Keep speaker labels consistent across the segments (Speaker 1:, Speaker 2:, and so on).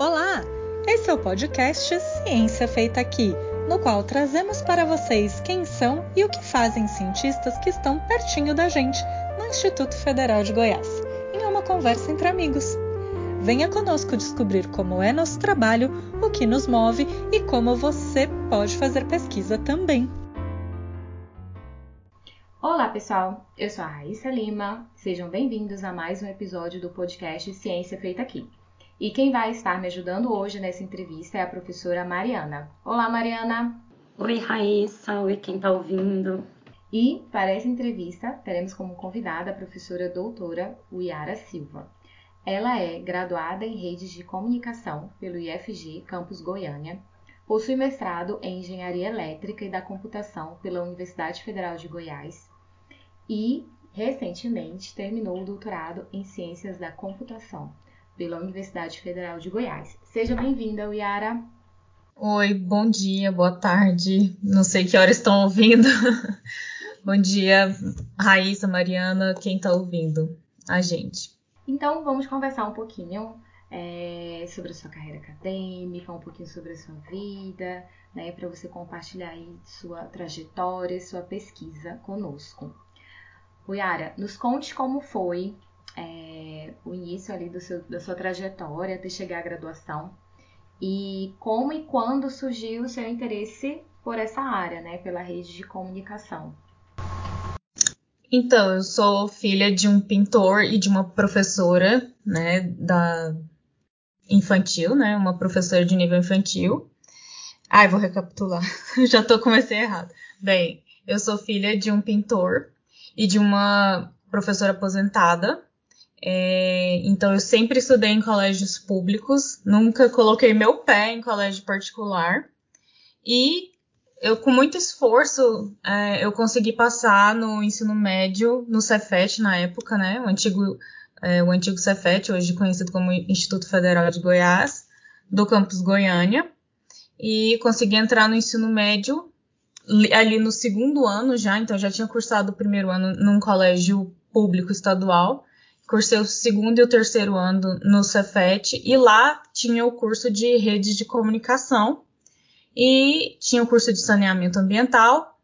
Speaker 1: Olá! Esse é o podcast Ciência Feita Aqui, no qual trazemos para vocês quem são e o que fazem cientistas que estão pertinho da gente no Instituto Federal de Goiás, em uma conversa entre amigos. Venha conosco descobrir como é nosso trabalho, o que nos move e como você pode fazer pesquisa também.
Speaker 2: Olá, pessoal! Eu sou a Raíssa Lima. Sejam bem-vindos a mais um episódio do podcast Ciência Feita Aqui. E quem vai estar me ajudando hoje nessa entrevista é a professora Mariana. Olá, Mariana!
Speaker 3: Oi, Raíssa! Oi, quem está ouvindo?
Speaker 2: E para essa entrevista, teremos como convidada a professora doutora Uiara Silva. Ela é graduada em redes de comunicação pelo IFG Campus Goiânia, possui mestrado em engenharia elétrica e da computação pela Universidade Federal de Goiás e, recentemente, terminou o doutorado em ciências da computação pela Universidade Federal de Goiás. Seja bem-vinda, Yara.
Speaker 4: Oi, bom dia, boa tarde. Não sei que horas estão ouvindo. bom dia, Raíssa, Mariana, quem está ouvindo? A gente.
Speaker 2: Então, vamos conversar um pouquinho é, sobre a sua carreira acadêmica, um pouquinho sobre a sua vida, né, para você compartilhar aí sua trajetória, sua pesquisa conosco. Yara, nos conte como foi é, o início ali do seu, da sua trajetória até chegar à graduação e como e quando surgiu o seu interesse por essa área, né, pela rede de comunicação.
Speaker 4: Então, eu sou filha de um pintor e de uma professora, né, da infantil, né, uma professora de nível infantil. Ai, vou recapitular. Já tô comecei errado. Bem, eu sou filha de um pintor e de uma professora aposentada é, então eu sempre estudei em colégios públicos, nunca coloquei meu pé em colégio particular. E eu, com muito esforço, é, eu consegui passar no ensino médio, no Cefet na época, né? O antigo, é, o antigo Cefet, hoje conhecido como Instituto Federal de Goiás, do campus Goiânia. E consegui entrar no ensino médio ali no segundo ano já, então já tinha cursado o primeiro ano num colégio público estadual cursei o segundo e o terceiro ano no Cefet e lá tinha o curso de redes de comunicação e tinha o curso de saneamento ambiental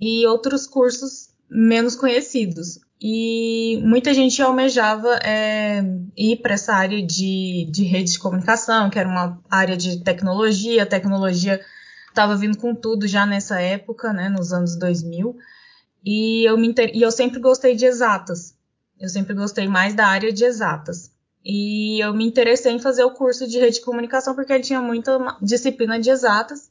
Speaker 4: e outros cursos menos conhecidos. E muita gente almejava é, ir para essa área de, de rede de comunicação, que era uma área de tecnologia. A tecnologia estava vindo com tudo já nessa época, né, nos anos 2000. E eu, me, e eu sempre gostei de exatas. Eu sempre gostei mais da área de exatas. E eu me interessei em fazer o curso de rede de comunicação porque ele tinha muita disciplina de exatas.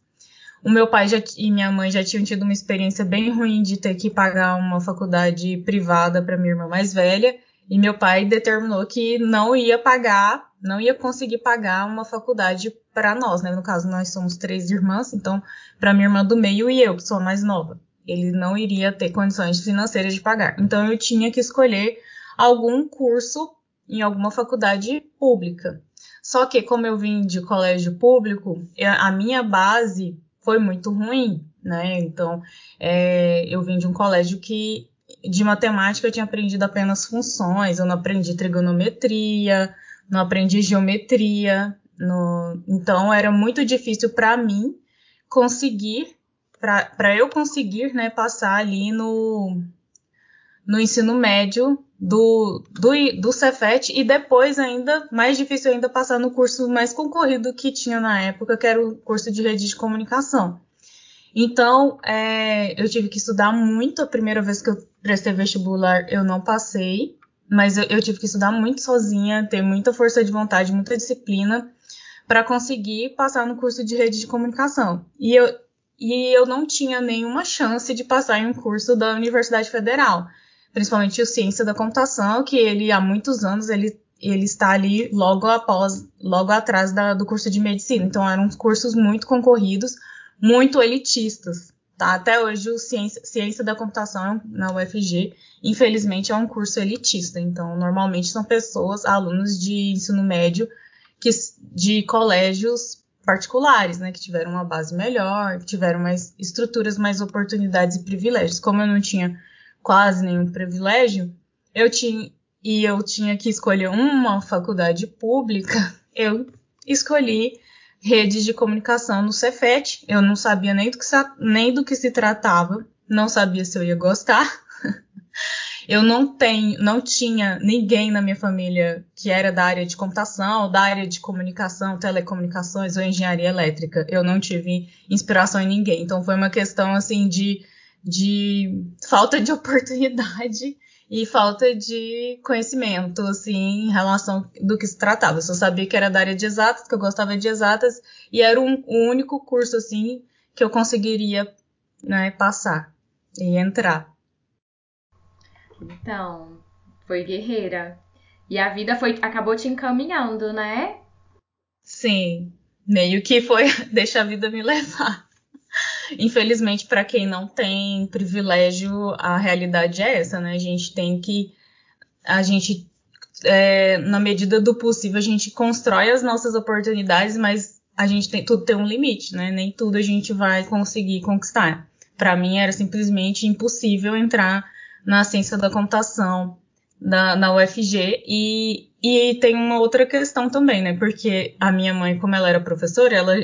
Speaker 4: O meu pai já, e minha mãe já tinham tido uma experiência bem ruim de ter que pagar uma faculdade privada para minha irmã mais velha. E meu pai determinou que não ia pagar, não ia conseguir pagar uma faculdade para nós, né? No caso, nós somos três irmãs, então, para minha irmã do meio e eu, que sou a mais nova. Ele não iria ter condições financeiras de pagar. Então, eu tinha que escolher algum curso em alguma faculdade pública. Só que, como eu vim de colégio público, a minha base foi muito ruim, né? Então, é, eu vim de um colégio que de matemática eu tinha aprendido apenas funções, eu não aprendi trigonometria, não aprendi geometria, no, então era muito difícil para mim conseguir, para eu conseguir, né, passar ali no, no ensino médio do, do, do Cefet e depois ainda, mais difícil ainda, passar no curso mais concorrido que tinha na época, que era o curso de rede de comunicação. Então, é, eu tive que estudar muito. A primeira vez que eu prestei vestibular, eu não passei, mas eu, eu tive que estudar muito sozinha, ter muita força de vontade, muita disciplina, para conseguir passar no curso de rede de comunicação. E eu, e eu não tinha nenhuma chance de passar em um curso da Universidade Federal principalmente o Ciência da Computação, que ele há muitos anos ele, ele está ali logo após, logo atrás da, do curso de medicina. Então eram cursos muito concorridos, muito elitistas. Tá? Até hoje o Ciência, Ciência da Computação na UFG, infelizmente, é um curso elitista. Então, normalmente são pessoas, alunos de ensino médio, que, de colégios particulares, né, que tiveram uma base melhor, que tiveram mais estruturas, mais oportunidades e privilégios. Como eu não tinha quase nenhum privilégio, eu tinha e eu tinha que escolher uma faculdade pública, eu escolhi rede de comunicação no Cefet. Eu não sabia nem do que, nem do que se tratava, não sabia se eu ia gostar. eu não tenho, não tinha ninguém na minha família que era da área de computação, da área de comunicação, telecomunicações ou engenharia elétrica. Eu não tive inspiração em ninguém. Então foi uma questão assim de, de falta de oportunidade e falta de conhecimento, assim, em relação do que se tratava. Eu só sabia que era da área de exatas, que eu gostava de exatas, e era um, o único curso, assim, que eu conseguiria, né, passar e entrar.
Speaker 2: Então, foi guerreira. E a vida foi acabou te encaminhando, né?
Speaker 4: Sim, meio que foi deixa a vida me levar. Infelizmente, para quem não tem privilégio, a realidade é essa, né? A gente tem que. A gente, é, na medida do possível, a gente constrói as nossas oportunidades, mas a gente tem tudo tem um limite, né? Nem tudo a gente vai conseguir conquistar. Para mim era simplesmente impossível entrar na ciência da computação na, na UFG e, e tem uma outra questão também, né? Porque a minha mãe, como ela era professora, ela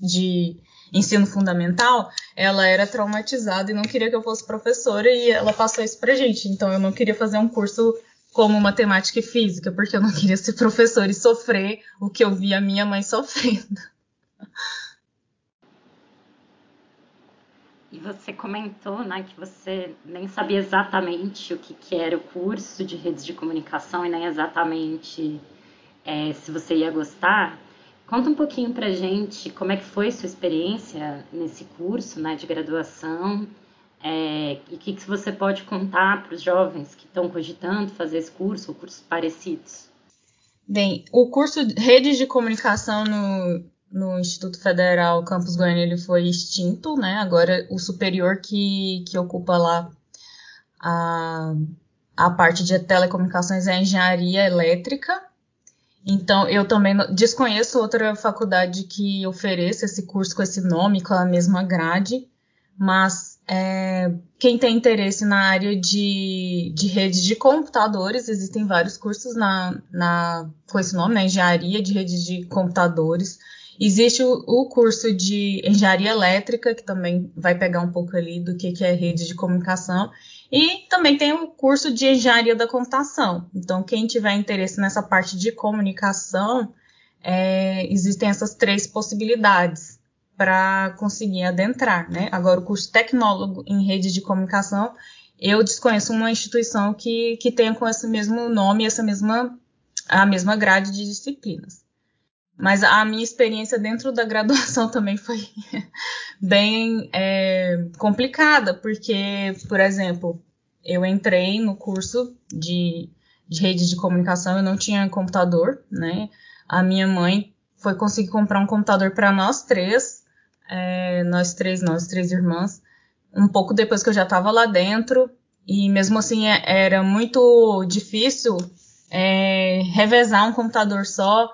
Speaker 4: de ensino fundamental, ela era traumatizada e não queria que eu fosse professora e ela passou isso pra gente. Então eu não queria fazer um curso como matemática e física, porque eu não queria ser professora e sofrer o que eu via minha mãe sofrendo.
Speaker 3: E você comentou, né, que você nem sabia exatamente o que, que era o curso de redes de comunicação e nem exatamente é, se você ia gostar. Conta um pouquinho pra gente como é que foi sua experiência nesse curso né, de graduação é, e o que, que você pode contar para os jovens que estão cogitando fazer esse curso ou cursos parecidos.
Speaker 4: Bem, o curso de Redes de Comunicação no, no Instituto Federal Campus Goiânia ele foi extinto, né? Agora o superior que, que ocupa lá a, a parte de telecomunicações é a engenharia elétrica então, eu também desconheço outra faculdade que ofereça esse curso com esse nome, com a mesma grade, mas é, quem tem interesse na área de, de rede de computadores, existem vários cursos na, na, com esse nome, né, engenharia de redes de computadores. Existe o, o, curso de engenharia elétrica, que também vai pegar um pouco ali do que, que é rede de comunicação. E também tem o curso de engenharia da computação. Então, quem tiver interesse nessa parte de comunicação, é, existem essas três possibilidades para conseguir adentrar, né? Agora, o curso tecnólogo em rede de comunicação, eu desconheço uma instituição que, que tenha com esse mesmo nome, essa mesma, a mesma grade de disciplinas. Mas a minha experiência dentro da graduação também foi bem é, complicada, porque, por exemplo, eu entrei no curso de, de rede de comunicação, eu não tinha computador, né? A minha mãe foi conseguir comprar um computador para nós três, é, nós três, nós três irmãs, um pouco depois que eu já estava lá dentro, e mesmo assim é, era muito difícil é, revezar um computador só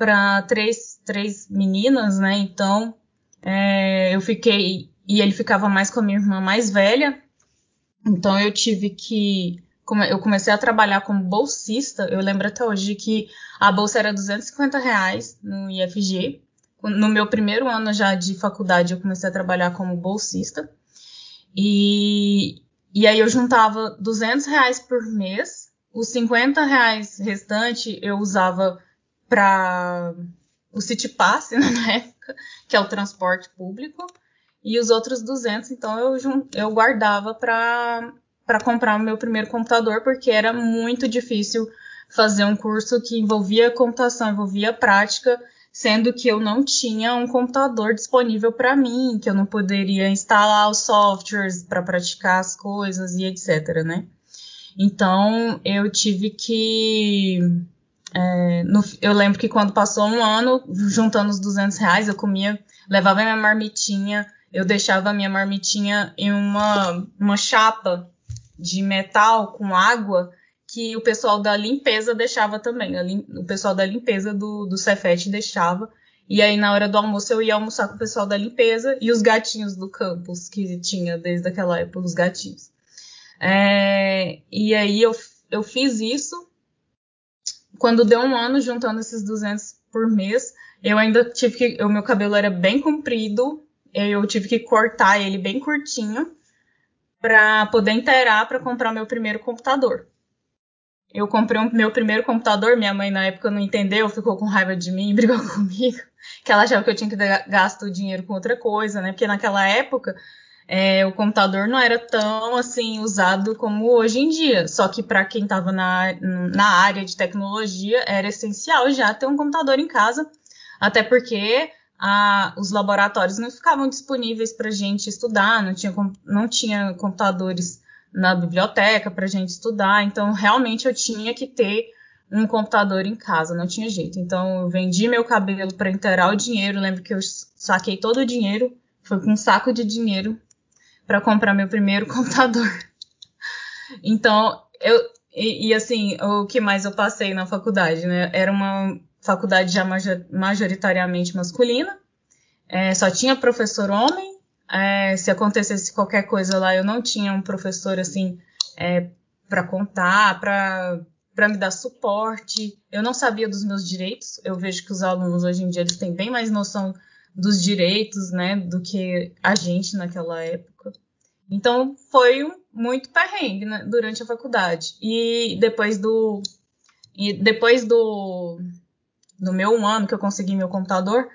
Speaker 4: para três, três meninas, né? Então é, eu fiquei. E ele ficava mais com a minha irmã mais velha. Então eu tive que. Eu comecei a trabalhar como bolsista. Eu lembro até hoje que a bolsa era 250 reais no IFG. No meu primeiro ano já de faculdade, eu comecei a trabalhar como bolsista. E, e aí eu juntava 200 reais por mês. Os 50 reais restante eu usava para o City Pass, né, na época, que é o transporte público, e os outros 200, então eu, eu guardava para comprar o meu primeiro computador, porque era muito difícil fazer um curso que envolvia computação, envolvia prática, sendo que eu não tinha um computador disponível para mim, que eu não poderia instalar os softwares para praticar as coisas e etc, né? Então eu tive que é, no, eu lembro que quando passou um ano, juntando os 200 reais, eu comia, levava minha marmitinha, eu deixava a minha marmitinha em uma, uma chapa de metal com água que o pessoal da limpeza deixava também. Lim, o pessoal da limpeza do, do Cefet deixava. E aí, na hora do almoço, eu ia almoçar com o pessoal da limpeza e os gatinhos do campus, que tinha desde aquela época, os gatinhos. É, e aí, eu, eu fiz isso quando deu um ano, juntando esses 200 por mês, eu ainda tive que. O meu cabelo era bem comprido, eu tive que cortar ele bem curtinho para poder inteirar para comprar meu primeiro computador. Eu comprei o meu primeiro computador, minha mãe na época não entendeu, ficou com raiva de mim, brigou comigo, que ela achava que eu tinha que gastar o dinheiro com outra coisa, né? Porque naquela época é, o computador não era tão assim usado como hoje em dia. Só que para quem estava na, na área de tecnologia era essencial já ter um computador em casa, até porque a, os laboratórios não ficavam disponíveis para gente estudar, não tinha, não tinha computadores na biblioteca para gente estudar, então realmente eu tinha que ter um computador em casa, não tinha jeito. Então eu vendi meu cabelo para inteirar o dinheiro, lembro que eu saquei todo o dinheiro, foi com um saco de dinheiro para comprar meu primeiro computador. Então, eu e, e, assim, o que mais eu passei na faculdade, né? Era uma faculdade já majoritariamente masculina, é, só tinha professor homem. É, se acontecesse qualquer coisa lá, eu não tinha um professor assim é, para contar, para para me dar suporte. Eu não sabia dos meus direitos. Eu vejo que os alunos hoje em dia eles têm bem mais noção dos direitos, né, do que a gente naquela época. Então foi muito perrengue né, durante a faculdade. E depois do e depois do do meu um ano que eu consegui meu computador,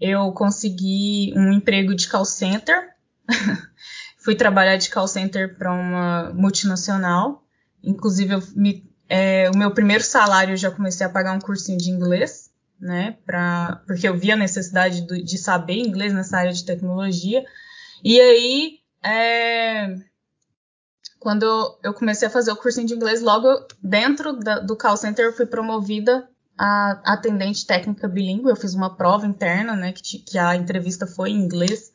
Speaker 4: eu consegui um emprego de call center. Fui trabalhar de call center para uma multinacional. Inclusive, me, é, o meu primeiro salário eu já comecei a pagar um cursinho de inglês né? Pra, porque eu vi a necessidade do, de saber inglês nessa área de tecnologia. E aí, é, quando eu, comecei a fazer o cursinho de inglês, logo dentro da, do call center eu fui promovida a atendente técnica bilíngue. Eu fiz uma prova interna, né? Que, que a entrevista foi em inglês.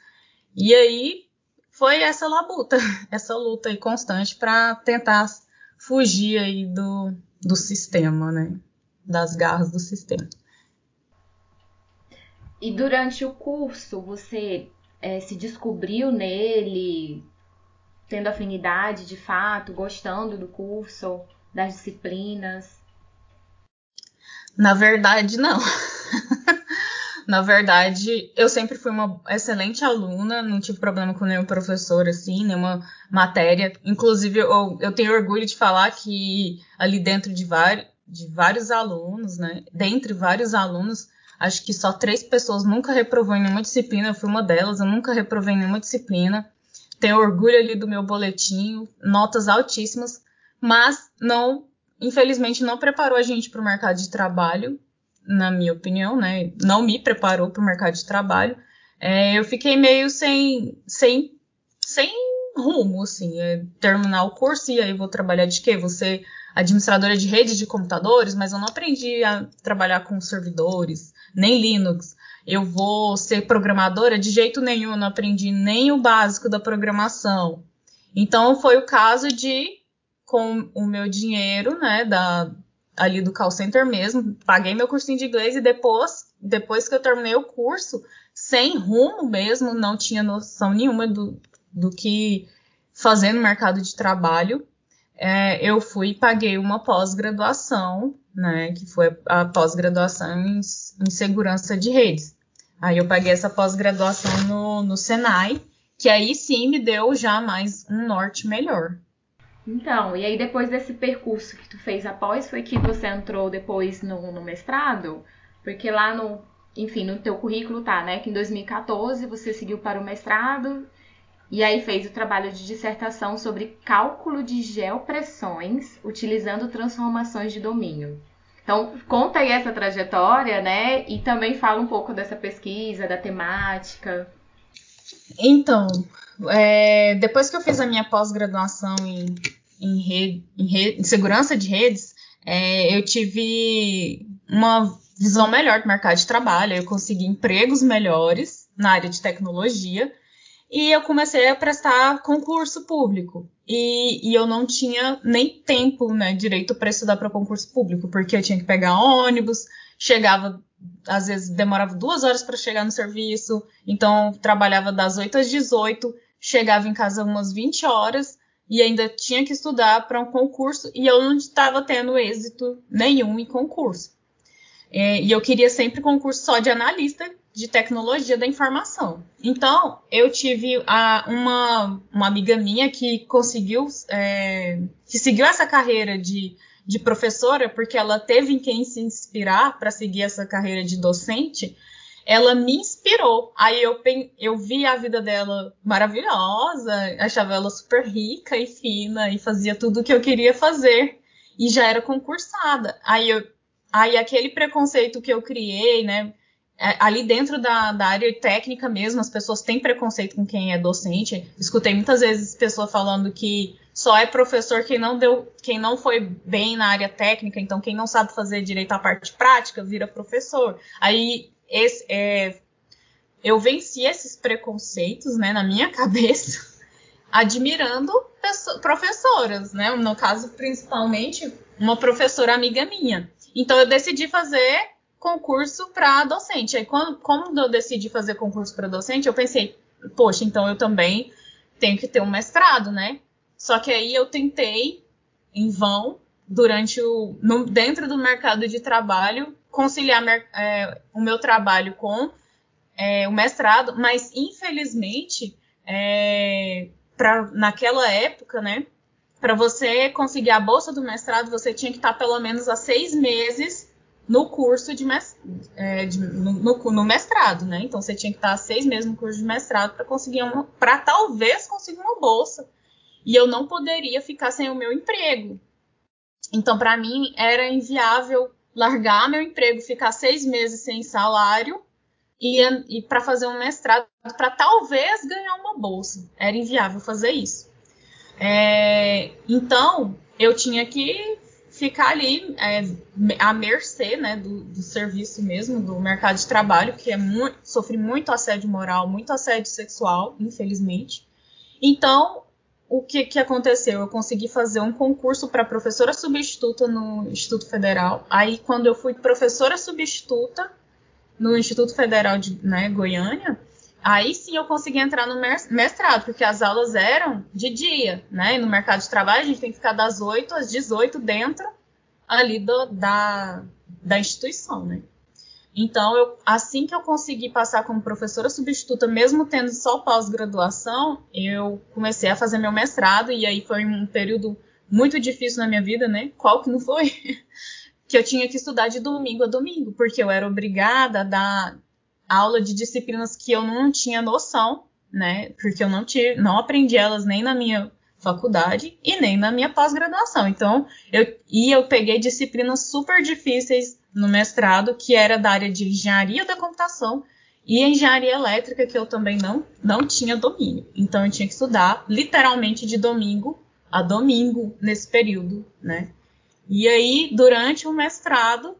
Speaker 4: E aí foi essa labuta, essa luta aí constante para tentar fugir aí do, do sistema, né? Das garras do sistema.
Speaker 2: E durante o curso, você é, se descobriu nele, tendo afinidade de fato, gostando do curso, das disciplinas?
Speaker 4: Na verdade, não. Na verdade, eu sempre fui uma excelente aluna, não tive problema com nenhum professor, assim, nenhuma matéria. Inclusive, eu, eu tenho orgulho de falar que ali dentro de, de vários alunos, né, dentre vários alunos, Acho que só três pessoas nunca reprovou em nenhuma disciplina. Eu fui uma delas, eu nunca reprovei em nenhuma disciplina. Tenho orgulho ali do meu boletim, notas altíssimas, mas não, infelizmente, não preparou a gente para o mercado de trabalho, na minha opinião, né? Não me preparou para o mercado de trabalho. É, eu fiquei meio sem, sem, sem rumo, assim, é, terminar o curso e aí vou trabalhar de quê? Você administradora de redes de computadores, mas eu não aprendi a trabalhar com servidores, nem Linux. Eu vou ser programadora de jeito nenhum, não aprendi nem o básico da programação. Então foi o caso de, com o meu dinheiro, né, da, ali do call center mesmo, paguei meu cursinho de inglês e depois, depois que eu terminei o curso, sem rumo mesmo, não tinha noção nenhuma do, do que fazer no mercado de trabalho é, eu fui e paguei uma pós-graduação, né, que foi a pós-graduação em, em, segurança de redes. Aí eu paguei essa pós-graduação no, no Senai, que aí sim me deu já mais um norte melhor.
Speaker 2: Então, e aí depois desse percurso que tu fez após, foi que você entrou depois no, no mestrado? Porque lá no, enfim, no teu currículo tá, né, que em 2014 você seguiu para o mestrado e aí fez o trabalho de dissertação sobre cálculo de geopressões utilizando transformações de domínio. Então, conta aí essa trajetória, né? E também fala um pouco dessa pesquisa, da temática.
Speaker 4: Então, é, depois que eu fiz a minha pós-graduação em, em, em, em, segurança de redes, é, eu tive uma visão melhor do mercado de trabalho, eu consegui empregos melhores na área de tecnologia e eu comecei a prestar concurso público. E, e eu não tinha nem tempo, né, direito para estudar para concurso público, porque eu tinha que pegar ônibus, chegava, às vezes demorava duas horas para chegar no serviço, então trabalhava das 8 às 18, chegava em casa umas 20 horas e ainda tinha que estudar para um concurso e eu não estava tendo êxito nenhum em concurso. É, e eu queria sempre concurso só de analista de tecnologia da informação. Então, eu tive a, uma, uma amiga minha que conseguiu, é, que seguiu essa carreira de, de professora, porque ela teve em quem se inspirar para seguir essa carreira de docente, ela me inspirou. Aí eu, eu vi a vida dela maravilhosa, achava ela super rica e fina e fazia tudo o que eu queria fazer. E já era concursada. Aí, eu, aí aquele preconceito que eu criei, né? É, ali dentro da, da, área técnica mesmo, as pessoas têm preconceito com quem é docente. Escutei muitas vezes pessoas falando que só é professor quem não deu, quem não foi bem na área técnica, então quem não sabe fazer direito à parte prática vira professor. Aí esse, é, eu venci esses preconceitos né, na minha cabeça, admirando professoras, né? No caso, principalmente, uma professora amiga minha. Então, eu decidi fazer concurso para docente. Aí, quando, quando eu decidi fazer concurso para docente, eu pensei, poxa, então eu também tenho que ter um mestrado, né? Só que aí eu tentei, em vão, durante o. No, dentro do mercado de trabalho, conciliar é, o meu trabalho com é, o mestrado, mas infelizmente, é, pra, naquela época, né, para você conseguir a bolsa do mestrado, você tinha que estar pelo menos há seis meses no curso de, é, de no, no, no, mestrado, né? Então você tinha que estar seis meses no curso de mestrado para conseguir uma, para talvez conseguir uma bolsa. E eu não poderia ficar sem o meu emprego. Então para mim era inviável largar meu emprego, ficar seis meses sem salário e, e para fazer um mestrado, para talvez ganhar uma bolsa. Era inviável fazer isso. É, então, eu tinha que ficar ali é, à mercê né, do, do, serviço mesmo, do mercado de trabalho, que é muito, sofri muito assédio moral, muito assédio sexual, infelizmente. Então, o que, que aconteceu? Eu consegui fazer um concurso para professora substituta no Instituto Federal. Aí, quando eu fui professora substituta no Instituto Federal de né, Goiânia, aí sim eu consegui entrar no mestrado, porque as aulas eram de dia, né? E no mercado de trabalho a gente tem que ficar das 8 às 18 dentro ali do, da, da instituição, né? Então, eu, assim que eu consegui passar como professora substituta, mesmo tendo só pós-graduação, eu comecei a fazer meu mestrado, e aí foi um período muito difícil na minha vida, né? Qual que não foi? que eu tinha que estudar de domingo a domingo, porque eu era obrigada a dar aula de disciplinas que eu não tinha noção, né? Porque eu não, tinha, não aprendi elas nem na minha faculdade e nem na minha pós-graduação. Então, eu, e eu peguei disciplinas super difíceis no mestrado, que era da área de engenharia da computação e engenharia elétrica, que eu também não, não tinha domínio. Então eu tinha que estudar literalmente de domingo a domingo nesse período, né? E aí, durante o mestrado,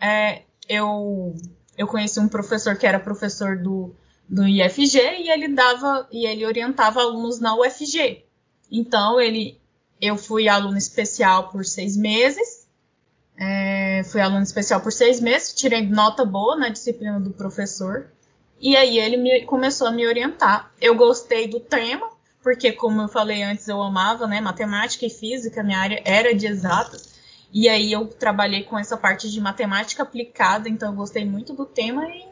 Speaker 4: é, eu, eu conheci um professor que era professor do, do IFG e ele dava e ele orientava alunos na UFG. Então ele eu fui aluno especial por seis meses é, fui aluno especial por seis meses, tirei nota boa na disciplina do professor. E aí ele me, começou a me orientar. Eu gostei do tema, porque como eu falei antes, eu amava, né, matemática e física, minha área era de exatas. E aí eu trabalhei com essa parte de matemática aplicada, então eu gostei muito do tema e,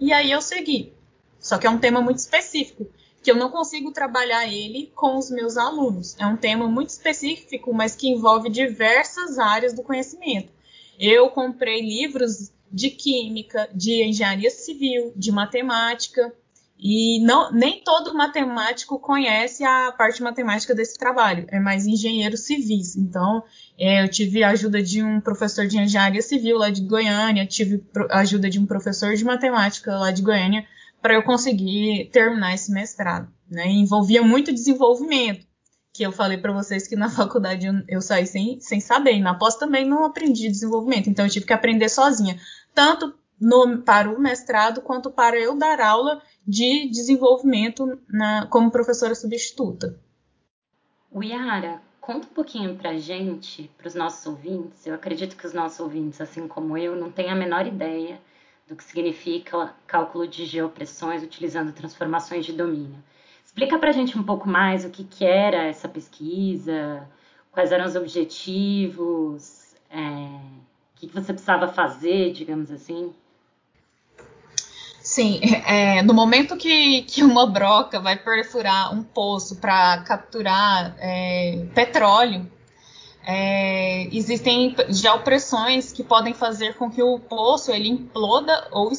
Speaker 4: e aí eu segui. Só que é um tema muito específico que eu não consigo trabalhar ele com os meus alunos. É um tema muito específico, mas que envolve diversas áreas do conhecimento. Eu comprei livros de química, de engenharia civil, de matemática, e não, nem todo matemático conhece a parte matemática desse trabalho, é mais engenheiros civis. Então, é, eu tive a ajuda de um professor de engenharia civil lá de Goiânia, tive a ajuda de um professor de matemática lá de Goiânia, para eu conseguir terminar esse mestrado. Né? Envolvia muito desenvolvimento, que eu falei para vocês que na faculdade eu, eu, saí sem, sem saber. E na pós também não aprendi desenvolvimento, então eu tive que aprender sozinha, tanto no, para o mestrado quanto para eu dar aula de desenvolvimento na, como professora substituta.
Speaker 3: O Yara, conta um pouquinho para gente, para os nossos ouvintes. Eu acredito que os nossos ouvintes, assim como eu, não têm a menor ideia do que significa cálculo de geopressões utilizando transformações de domínio. Explica para a gente um pouco mais o que, que, era essa pesquisa, quais eram os objetivos, é, que você precisava fazer, digamos assim?
Speaker 4: Sim, é, no momento que, que uma broca vai perfurar um poço para capturar é, petróleo, é, existem já opressões que podem fazer com que o poço ele imploda ou,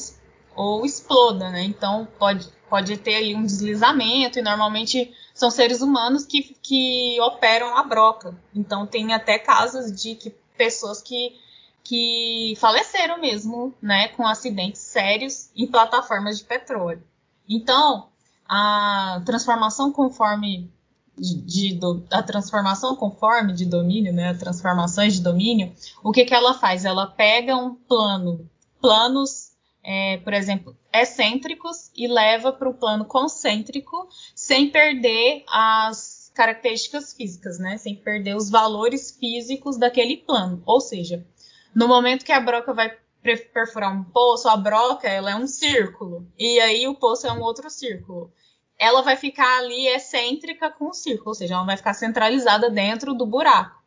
Speaker 4: ou exploda, né? Então pode, pode ter ali um deslizamento e normalmente são seres humanos que, que operam a broca. Então tem até casos de que pessoas que que faleceram mesmo, né, com acidentes sérios em plataformas de petróleo. Então, a transformação conforme de, de a transformação conforme de domínio, né, transformações de domínio, o que que ela faz? Ela pega um plano, planos, é, por exemplo, excêntricos e leva para o plano concêntrico, sem perder as características físicas, né, sem perder os valores físicos daquele plano. Ou seja, no momento que a broca vai perfurar um poço, a broca ela é um círculo e aí o poço é um outro círculo. Ela vai ficar ali excêntrica com o círculo, ou seja, ela vai ficar centralizada dentro do buraco.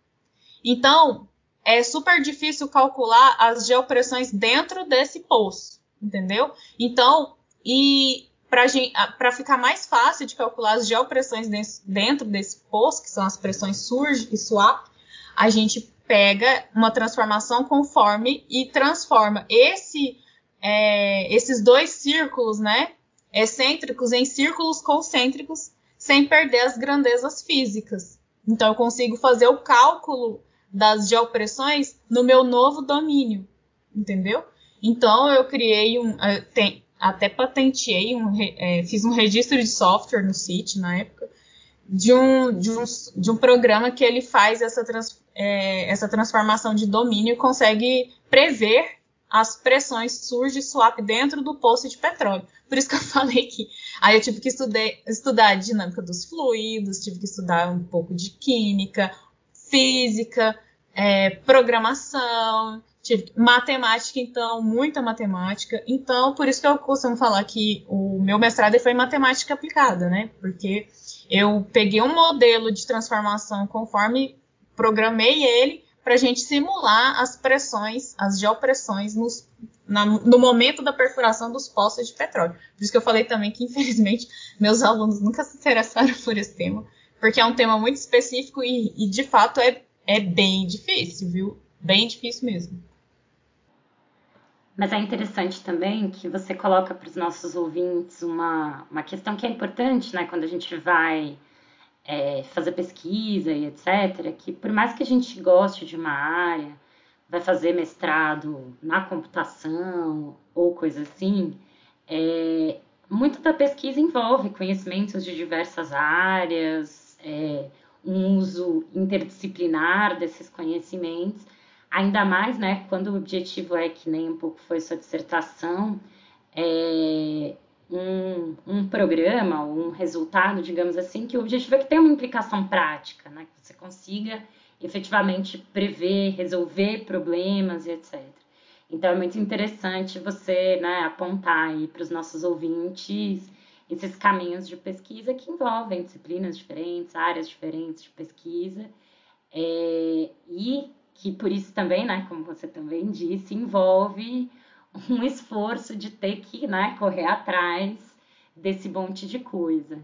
Speaker 4: Então, é super difícil calcular as geopressões dentro desse poço, entendeu? Então, e para ficar mais fácil de calcular as geopressões dentro desse poço, que são as pressões surge e swap, a gente pega uma transformação conforme e transforma esse, é, esses dois círculos, né, excêntricos em círculos concêntricos, sem perder as grandezas físicas. Então, eu consigo fazer o cálculo das geopressões no meu novo domínio, entendeu? Então, eu criei um, é, tem, até patenteei, um, é, fiz um registro de software no site na época, de um, de um, de um programa que ele faz essa transformação é, essa transformação de domínio consegue prever as pressões surge e swap dentro do poço de petróleo. Por isso que eu falei que aí eu tive que estudei, estudar a dinâmica dos fluidos, tive que estudar um pouco de química, física, é, programação, tive matemática, então, muita matemática. Então, por isso que eu costumo falar que o meu mestrado foi em matemática aplicada, né? Porque eu peguei um modelo de transformação conforme programei ele para a gente simular as pressões, as geopressões nos, na, no momento da perfuração dos poços de petróleo. Por isso que eu falei também que, infelizmente, meus alunos nunca se interessaram por esse tema, porque é um tema muito específico e, e de fato, é, é bem difícil, viu? Bem difícil mesmo.
Speaker 3: Mas é interessante também que você coloca para os nossos ouvintes uma, uma questão que é importante, né, quando a gente vai é, fazer pesquisa e etc., que por mais que a gente goste de uma área, vai fazer mestrado na computação ou coisa assim, é, muito da pesquisa envolve conhecimentos de diversas áreas, é, um uso interdisciplinar desses conhecimentos, ainda mais né, quando o objetivo é, que nem um pouco foi sua dissertação, é, um, um programa um resultado, digamos assim, que o objetivo é que tenha uma implicação prática, né? que você consiga efetivamente prever, resolver problemas e etc. Então é muito interessante você né, apontar aí para os nossos ouvintes esses caminhos de pesquisa que envolvem disciplinas diferentes, áreas diferentes de pesquisa, é, e que por isso também, né, como você também disse, envolve um esforço de ter que né, correr atrás desse monte de coisa.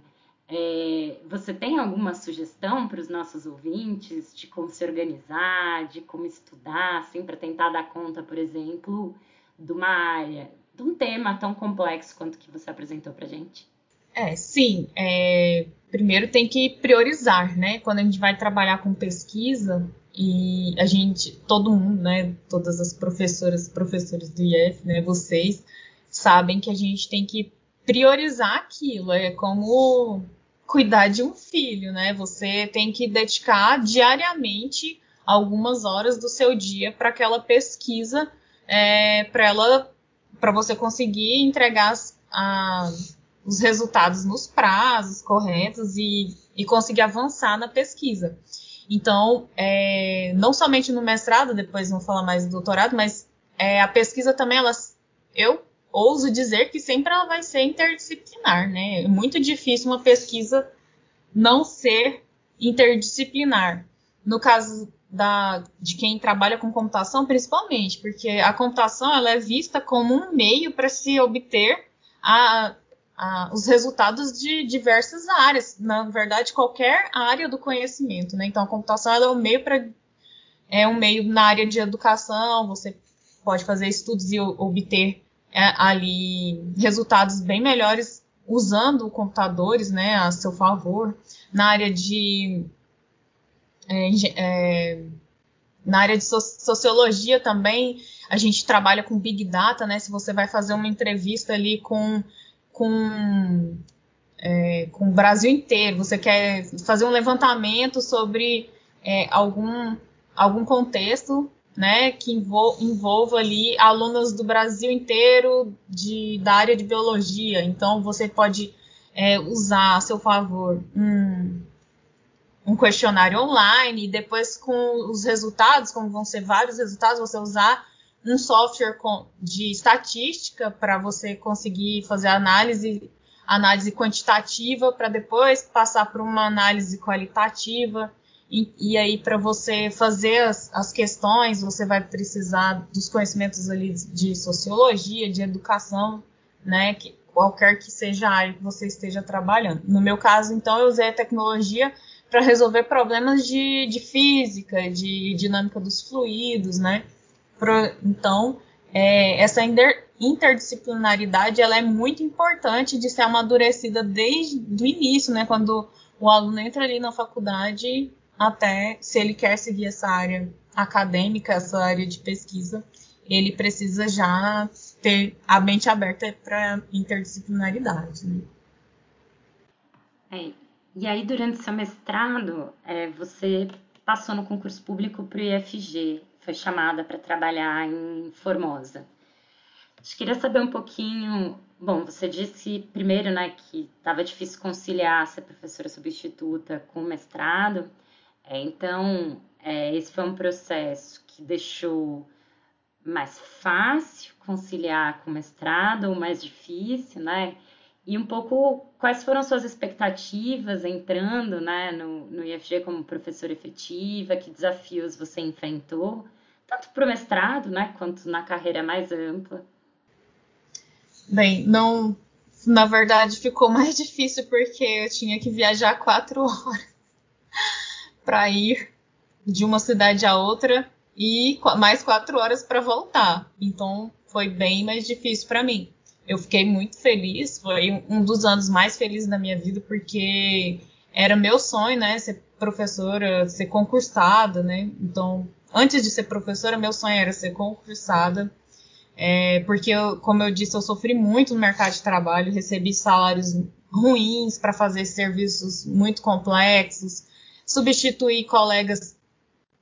Speaker 3: É, você tem alguma sugestão para os nossos ouvintes de como se organizar, de como estudar, assim, para tentar dar conta, por exemplo, de uma área, de um tema tão complexo quanto que você apresentou para gente?
Speaker 4: É, sim. É, primeiro tem que priorizar, né? Quando a gente vai trabalhar com pesquisa, e a gente, todo mundo, né, todas as professoras professores do IF, né, vocês sabem que a gente tem que priorizar aquilo, é como cuidar de um filho, né? Você tem que dedicar diariamente algumas horas do seu dia para aquela pesquisa, é, para ela, para você conseguir entregar as, a, os resultados nos prazos corretos e, e conseguir avançar na pesquisa. Então, é, não somente no mestrado, depois vamos falar mais do doutorado, mas é, a pesquisa também, ela, eu ouso dizer que sempre ela vai ser interdisciplinar, né? É muito difícil uma pesquisa não ser interdisciplinar. No caso da, de quem trabalha com computação, principalmente, porque a computação ela é vista como um meio para se obter a, a, os resultados de diversas áreas, na verdade, qualquer área do conhecimento. Né? Então, a computação é um meio para é um meio na área de educação, você pode fazer estudos e obter é, ali resultados bem melhores usando computadores né, a seu favor. Na área de é, é, na área de sociologia também, a gente trabalha com Big Data, né? Se você vai fazer uma entrevista ali com, com, é, com o Brasil inteiro, você quer fazer um levantamento sobre é, algum, algum contexto né, que envolva ali alunos do Brasil inteiro de, da área de biologia. Então, você pode é, usar a seu favor um, um questionário online e depois com os resultados, como vão ser vários resultados, você usar um software de estatística para você conseguir fazer análise, análise quantitativa para depois passar para uma análise qualitativa. E, e aí, para você fazer as, as, questões, você vai precisar dos conhecimentos ali de sociologia, de educação, né? Que, qualquer que seja a área que você esteja trabalhando. No meu caso, então, eu usei a tecnologia para resolver problemas de, de, física, de dinâmica dos fluidos, né? Então, é, essa inter, interdisciplinaridade ela é muito importante de ser amadurecida desde o início, né? Quando o aluno entra ali na faculdade, até se ele quer seguir essa área acadêmica, essa área de pesquisa, ele precisa já ter a mente aberta para interdisciplinaridade. Né?
Speaker 3: É, e aí, durante seu mestrado, é, você passou no concurso público para o IFG, foi chamada para trabalhar em Formosa. Eu queria saber um pouquinho. Bom, você disse primeiro né, que estava difícil conciliar ser professora substituta com mestrado. É, então, é, esse foi um processo que deixou mais fácil conciliar com mestrado ou mais difícil, né? E um pouco quais foram suas expectativas entrando né, no, no IFG como professora efetiva, que desafios você enfrentou, tanto para o mestrado né, quanto na carreira mais ampla?
Speaker 4: Bem, não. Na verdade, ficou mais difícil porque eu tinha que viajar quatro horas para ir de uma cidade a outra e mais quatro horas para voltar. Então, foi bem mais difícil para mim eu fiquei muito feliz. Foi um dos anos mais felizes da minha vida, porque era meu sonho, né? Ser professora, ser concursada, né? Então, antes de ser professora, meu sonho era ser concursada. É, porque, eu, como eu disse, eu sofri muito no mercado de trabalho, recebi salários ruins para fazer serviços muito complexos, substituir colegas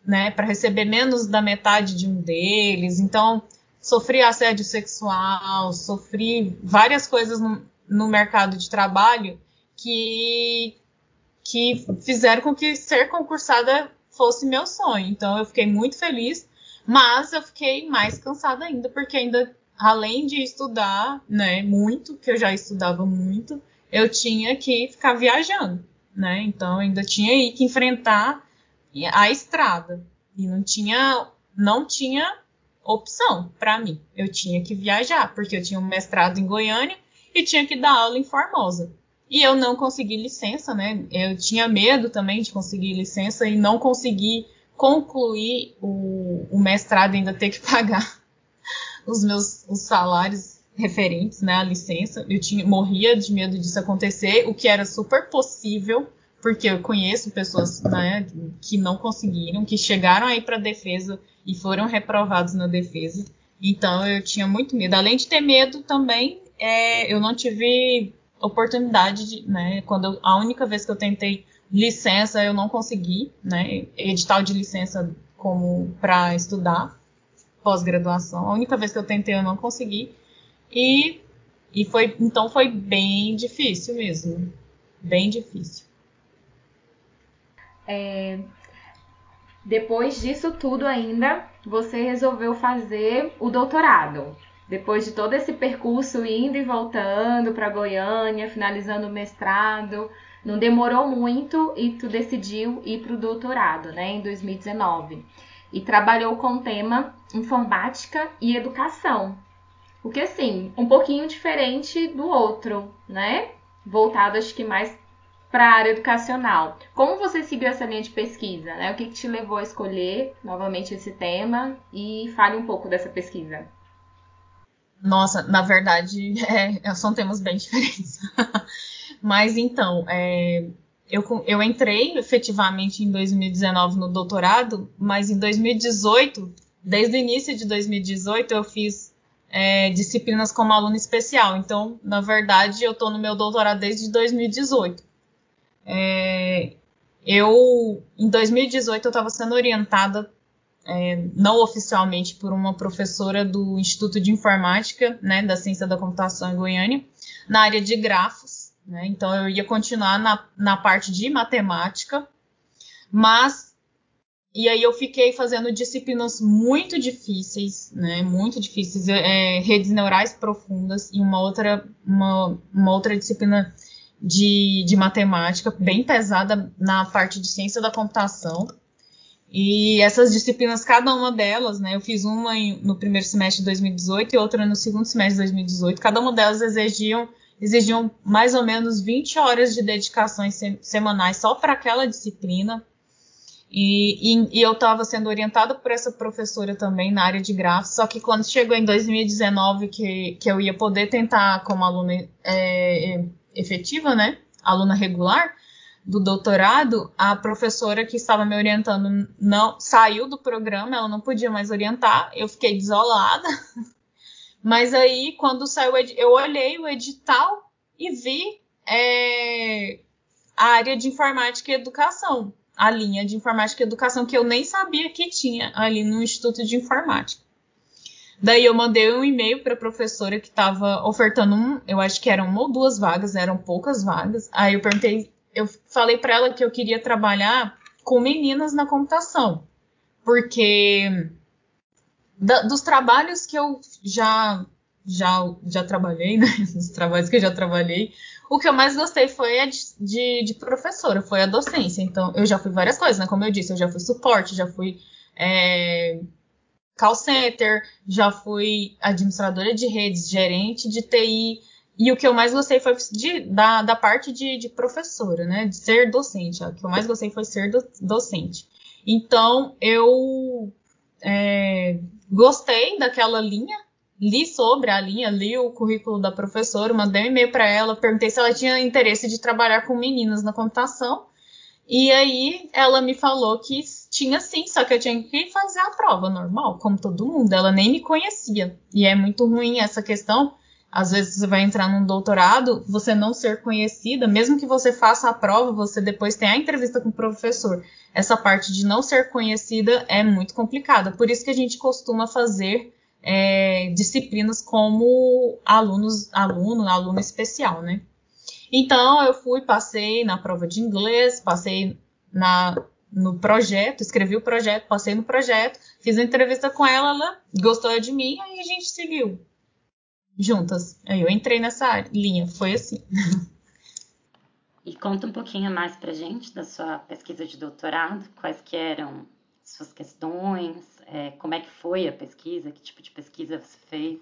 Speaker 4: né, para receber menos da metade de um deles. Então, sofri assédio sexual, sofri várias coisas no, no mercado de trabalho que, que fizeram com que ser concursada fosse meu sonho. Então eu fiquei muito feliz, mas eu fiquei mais cansada ainda, porque ainda, além de estudar, né, muito, que eu já estudava muito, eu tinha que ficar viajando, né? Então ainda tinha que enfrentar a estrada. E não tinha, não tinha opção para mim. Eu tinha que viajar, porque eu tinha um mestrado em Goiânia e tinha que dar aula em Formosa. E eu não consegui licença, né? Eu tinha medo também de conseguir licença e não consegui concluir o, o mestrado, ainda ter que pagar os meus os salários referentes né, à licença. Eu tinha, morria de medo disso acontecer, o que era super possível, porque eu conheço pessoas né, que não conseguiram, que chegaram aí para defesa e foram reprovados na defesa. Então eu tinha muito medo. Além de ter medo também, é, eu não tive oportunidade de, né, quando eu, a única vez que eu tentei licença eu não consegui, né, edital de licença como para estudar pós-graduação. A única vez que eu tentei eu não consegui e e foi então foi bem difícil mesmo, bem difícil.
Speaker 2: É, depois disso tudo ainda, você resolveu fazer o doutorado. Depois de todo esse percurso indo e voltando para Goiânia, finalizando o mestrado, não demorou muito e tu decidiu ir para o doutorado, né, em 2019. E trabalhou com o tema informática e educação. O que assim, um pouquinho diferente do outro, né? Voltado acho que mais para a área educacional. Como você seguiu essa linha de pesquisa? Né? O que, que te levou a escolher novamente esse tema? E fale um pouco dessa pesquisa.
Speaker 4: Nossa, na verdade, é, são temas bem diferentes. Mas então, é, eu, eu entrei efetivamente em 2019 no doutorado, mas em 2018, desde o início de 2018, eu fiz é, disciplinas como aluno especial. Então, na verdade, eu estou no meu doutorado desde 2018. É, eu, em 2018, eu estava sendo orientada, é, não oficialmente, por uma professora do Instituto de Informática, né, da Ciência da Computação em Goiânia, na área de grafos. Né, então, eu ia continuar na, na parte de matemática, mas e aí eu fiquei fazendo disciplinas muito difíceis, né? Muito difíceis, é, redes neurais profundas e uma outra, uma, uma outra disciplina de, de matemática, bem pesada na parte de ciência da computação. E essas disciplinas, cada uma delas, né, eu fiz uma em, no primeiro semestre de 2018 e outra no segundo semestre de 2018, cada uma delas exigiam, exigiam mais ou menos 20 horas de dedicações semanais só para aquela disciplina. E, e, e eu estava sendo orientada por essa professora também na área de gráficos, só que quando chegou em 2019 que, que eu ia poder tentar como aluna é, efetiva, né, aluna regular do doutorado, a professora que estava me orientando não saiu do programa, ela não podia mais orientar, eu fiquei desolada. Mas aí, quando saiu, eu olhei o edital e vi é, a área de informática e educação, a linha de informática e educação que eu nem sabia que tinha ali no Instituto de Informática. Daí eu mandei um e-mail para a professora que estava ofertando um, eu acho que eram uma ou duas vagas, eram poucas vagas. Aí eu perguntei, eu falei para ela que eu queria trabalhar com meninas na computação, porque da, dos trabalhos que eu já já já trabalhei, né? Dos trabalhos que eu já trabalhei, o que eu mais gostei foi a de, de, de, professora, foi a docência. Então, eu já fui várias coisas, né? Como eu disse, eu já fui suporte, já fui é, call center, já fui administradora de redes, gerente de TI. E o que eu mais gostei foi de, da, da parte de, de, professora, né? De ser docente. O que eu mais gostei foi ser do, docente. Então, eu é, gostei daquela linha, li sobre a linha, li o currículo da professora, mandei um e-mail para ela, perguntei se ela tinha interesse de trabalhar com meninas na computação. E aí ela me falou que tinha sim, só que eu tinha que fazer a prova normal, como todo mundo. Ela nem me conhecia. E é muito ruim essa questão. Às vezes você vai entrar num doutorado, você não ser conhecida, mesmo que você faça a prova, você depois tem a entrevista com o professor. Essa parte de não ser conhecida é muito complicada. Por isso que a gente costuma fazer é, disciplinas como alunos, aluno, aluno especial, né? Então eu fui, passei na prova de inglês, passei na no projeto, escrevi o projeto, passei no projeto, fiz a entrevista com ela, ela gostou de mim, aí a gente seguiu juntas. Aí eu entrei nessa linha, foi assim.
Speaker 3: E conta um pouquinho mais pra gente da sua pesquisa de doutorado, quais que eram suas questões, é, como é que foi a pesquisa, que tipo de pesquisa você fez?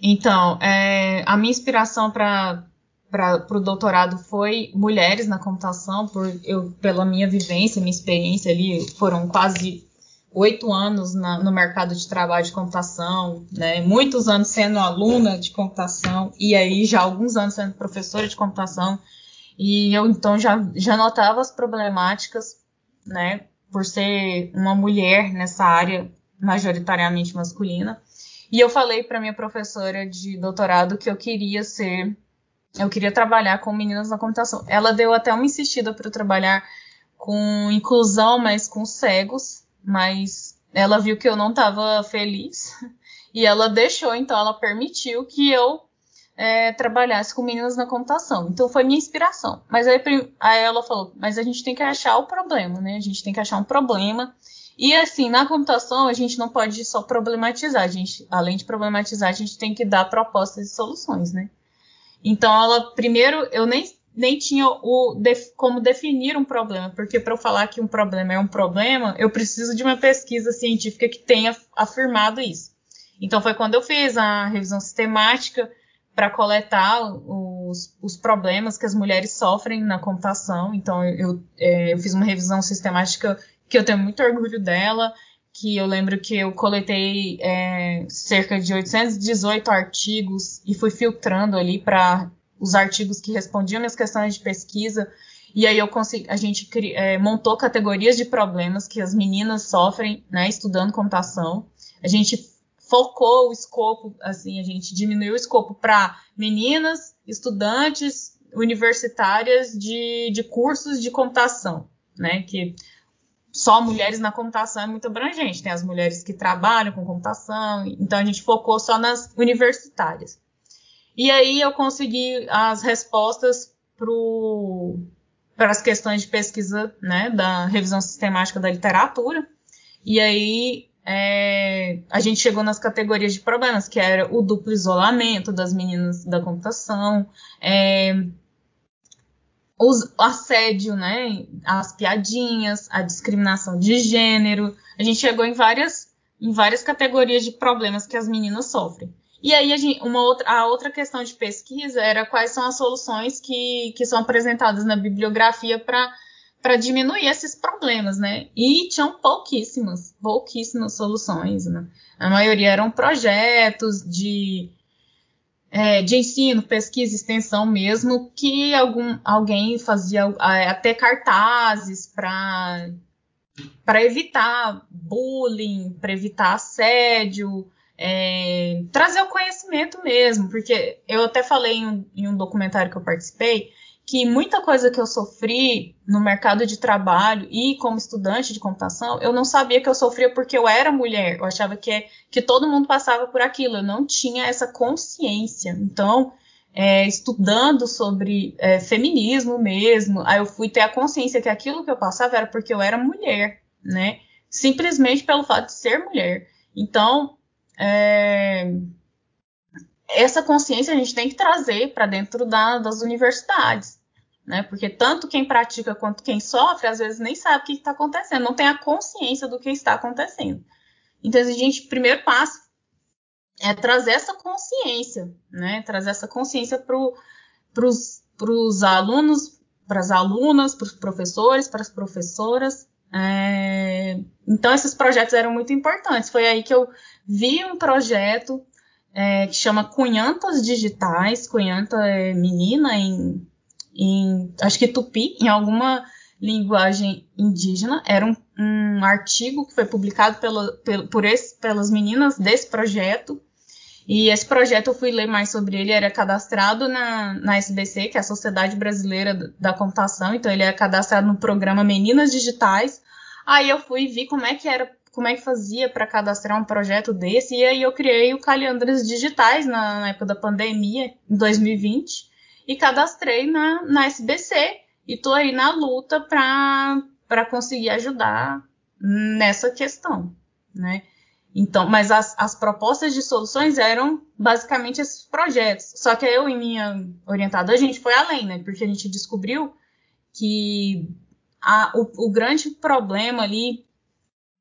Speaker 4: Então, é, a minha inspiração para para o doutorado foi mulheres na computação, por eu, pela minha vivência, minha experiência ali, foram quase oito anos na, no mercado de trabalho de computação, né, muitos anos sendo aluna de computação, e aí já alguns anos sendo professora de computação, e eu então já, já notava as problemáticas, né, por ser uma mulher nessa área majoritariamente masculina, e eu falei para minha professora de doutorado que eu queria ser eu queria trabalhar com meninas na computação. Ela deu até uma insistida para eu trabalhar com inclusão, mas com cegos, mas ela viu que eu não estava feliz e ela deixou, então ela permitiu que eu é, trabalhasse com meninas na computação. Então foi minha inspiração. Mas aí, aí ela falou, mas a gente tem que achar o problema, né? A gente tem que achar um problema. E assim, na computação a gente não pode só problematizar, a gente, além de problematizar, a gente tem que dar propostas e soluções, né? Então ela primeiro eu nem nem tinha o, como definir um problema, porque para eu falar que um problema é um problema, eu preciso de uma pesquisa científica que tenha afirmado isso. Então foi quando eu fiz a revisão sistemática para coletar os, os, problemas que as mulheres sofrem na computação. Então eu, eu, é, eu fiz uma revisão sistemática que eu tenho muito orgulho dela, que eu lembro que eu coletei é, cerca de 818 artigos e fui filtrando ali para os artigos que respondiam minhas questões de pesquisa. E aí eu consegui, a gente é, montou categorias de problemas que as meninas sofrem, né, estudando computação. A gente focou o escopo, assim, a gente diminuiu o escopo para meninas, estudantes, universitárias de, de cursos de computação, né, que só mulheres na computação é muito abrangente, tem as mulheres que trabalham com computação, então a gente focou só nas universitárias. E aí eu consegui as respostas para as questões de pesquisa né, da revisão sistemática da literatura. E aí é, a gente chegou nas categorias de problemas, que era o duplo isolamento das meninas da computação, é, o assédio, né, as piadinhas, a discriminação de gênero. A gente chegou em várias, em várias categorias de problemas que as meninas sofrem. E aí a, gente, uma outra, a outra questão de pesquisa era quais são as soluções que, que são apresentadas na bibliografia para diminuir esses problemas, né? E tinham pouquíssimas, pouquíssimas soluções, né? A maioria eram projetos de, é, de ensino, pesquisa, extensão mesmo, que algum, alguém fazia até cartazes para para evitar bullying, para evitar assédio, é, trazer o conhecimento mesmo, porque eu até falei em um, em um, documentário que eu participei que muita coisa que eu sofri no mercado de trabalho e como estudante de computação, eu não sabia que eu sofria porque eu era mulher. Eu achava que, que todo mundo passava por aquilo. Eu não tinha essa consciência. Então, é, estudando sobre é, feminismo mesmo, aí eu fui ter a consciência que aquilo que eu passava era porque eu era mulher, né? Simplesmente pelo fato de ser mulher. Então, é, essa consciência a gente tem que trazer para dentro da, das universidades, né? Porque tanto quem pratica quanto quem sofre, às vezes nem sabe o que está acontecendo, não tem a consciência do que está acontecendo. Então, a gente, primeiro passo é trazer essa consciência, né? Trazer essa consciência para os alunos, para as alunas, para os professores, para as professoras. É... Então, esses projetos eram muito importantes. Foi aí que eu vi um projeto é, que chama Cunhantas Digitais. Cunhanta é menina em, em, acho que tupi, em alguma linguagem indígena. Era um, um artigo que foi publicado pela, pel, por esse, pelas meninas desse projeto. E esse projeto eu fui ler mais sobre ele, era cadastrado na, na SBC, que é a Sociedade Brasileira da Computação, então ele é cadastrado no programa Meninas Digitais. Aí eu fui ver como é que era como é que fazia para cadastrar um projeto desse, e aí eu criei o Caliandras Digitais na, na época da pandemia, em 2020, e cadastrei na, na SBC, e tô aí na luta para conseguir ajudar nessa questão, né? Então, mas as, as propostas de soluções eram basicamente esses projetos. Só que eu e minha orientada, a gente foi além, né? Porque a gente descobriu que a, o, o grande problema ali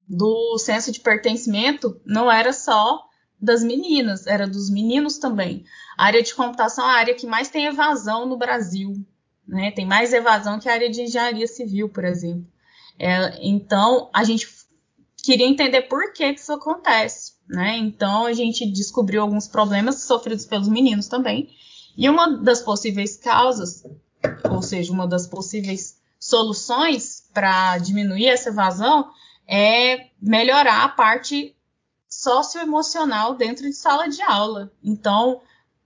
Speaker 4: do senso de pertencimento não era só das meninas, era dos meninos também. A área de computação é a área que mais tem evasão no Brasil. Né? Tem mais evasão que a área de engenharia civil, por exemplo. É, então, a gente queria entender por que, que isso acontece. Né? Então, a gente descobriu alguns problemas sofridos pelos meninos também. E uma das possíveis causas, ou seja, uma das possíveis soluções para diminuir essa evasão é melhorar a parte socioemocional dentro de sala de aula. Então,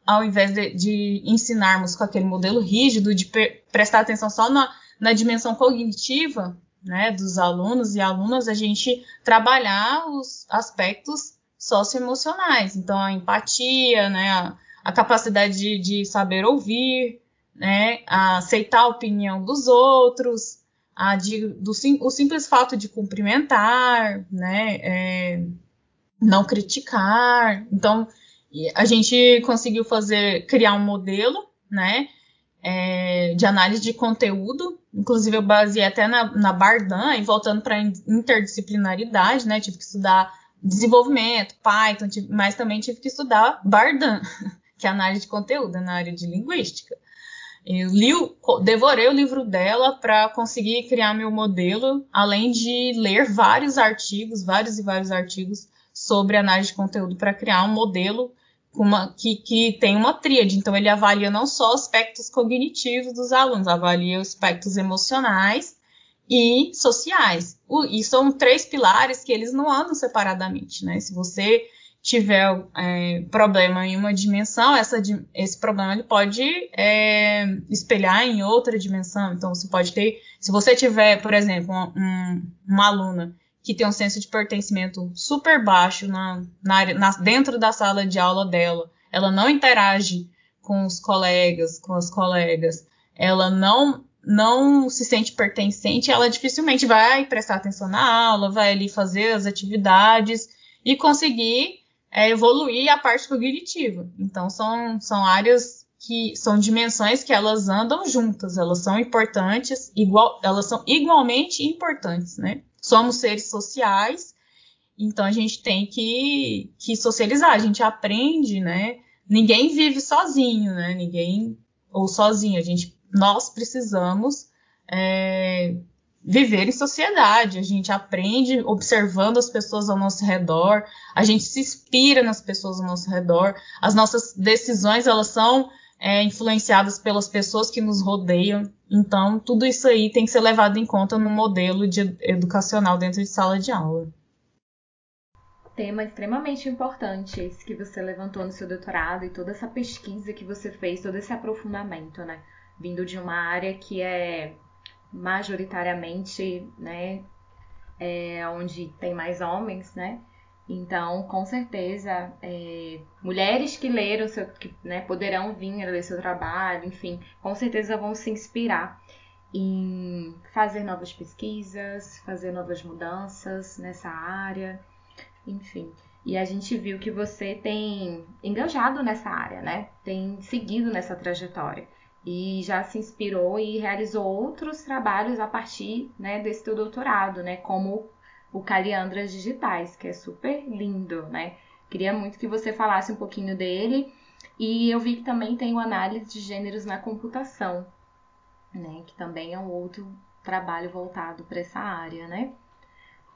Speaker 4: ao invés de, de ensinarmos com aquele modelo rígido, de prestar atenção só na, na dimensão cognitiva né, dos alunos e alunas, a gente trabalhar os aspectos socioemocionais. Então, a empatia, né, a, a capacidade de, de, saber ouvir, né, a aceitar a opinião dos outros, a de, do, o simples fato de cumprimentar, né, é, não criticar. Então, a gente conseguiu fazer, criar um modelo, né, é, de análise de conteúdo. Inclusive, eu baseei até na, na Bardan, e voltando para interdisciplinaridade, né? Tive que estudar desenvolvimento, Python, mas também tive que estudar Bardan, que é análise de conteúdo, na área de linguística. Eu li, devorei o livro dela para conseguir criar meu modelo, além de ler vários artigos, vários e vários artigos sobre análise de conteúdo para criar um modelo uma, que, que, tem uma tríade. Então, ele avalia não só aspectos cognitivos dos alunos, avalia aspectos emocionais e sociais. O, e são três pilares que eles não andam separadamente, né? Se você tiver é, problema em uma dimensão, essa, esse problema ele pode é, espelhar em outra dimensão. Então, você pode ter, se você tiver, por exemplo, um, uma aluna que tem um senso de pertencimento super baixo na, na, na, dentro da sala de aula dela, ela não interage com os colegas, com as colegas, ela não não se sente pertencente, ela dificilmente vai prestar atenção na aula, vai ali fazer as atividades e conseguir é, evoluir a parte cognitiva. Então, são, são áreas que são dimensões que elas andam juntas, elas são importantes, igual, elas são igualmente importantes, né? Somos seres sociais, então a gente tem que, que socializar, a gente aprende, né? Ninguém vive sozinho, né? Ninguém, ou sozinho, a gente, nós precisamos é, viver em sociedade. A gente aprende observando as pessoas ao nosso redor, a gente se inspira nas pessoas ao nosso redor. As nossas decisões elas são é, influenciadas pelas pessoas que nos rodeiam. Então, tudo isso aí tem que ser levado em conta no modelo de educacional dentro de sala de aula.
Speaker 2: Tema extremamente importante esse que você levantou no seu doutorado e toda essa pesquisa que você fez, todo esse aprofundamento, né? Vindo de uma área que é majoritariamente, né, é, onde tem mais homens, né? Então, com certeza, é, mulheres que leram, seu, que né, poderão vir a ler seu trabalho, enfim, com certeza vão se inspirar em fazer novas pesquisas, fazer novas mudanças nessa área, enfim. E a gente viu que você tem engajado nessa área, né? Tem seguido nessa trajetória e já se inspirou e realizou outros trabalhos a partir né, desse teu doutorado, né, como o Caliandras Digitais, que é super lindo, né? Queria muito que você falasse um pouquinho dele. E eu vi que também tem o análise de gêneros na computação, né? Que também é um outro trabalho voltado para essa área, né?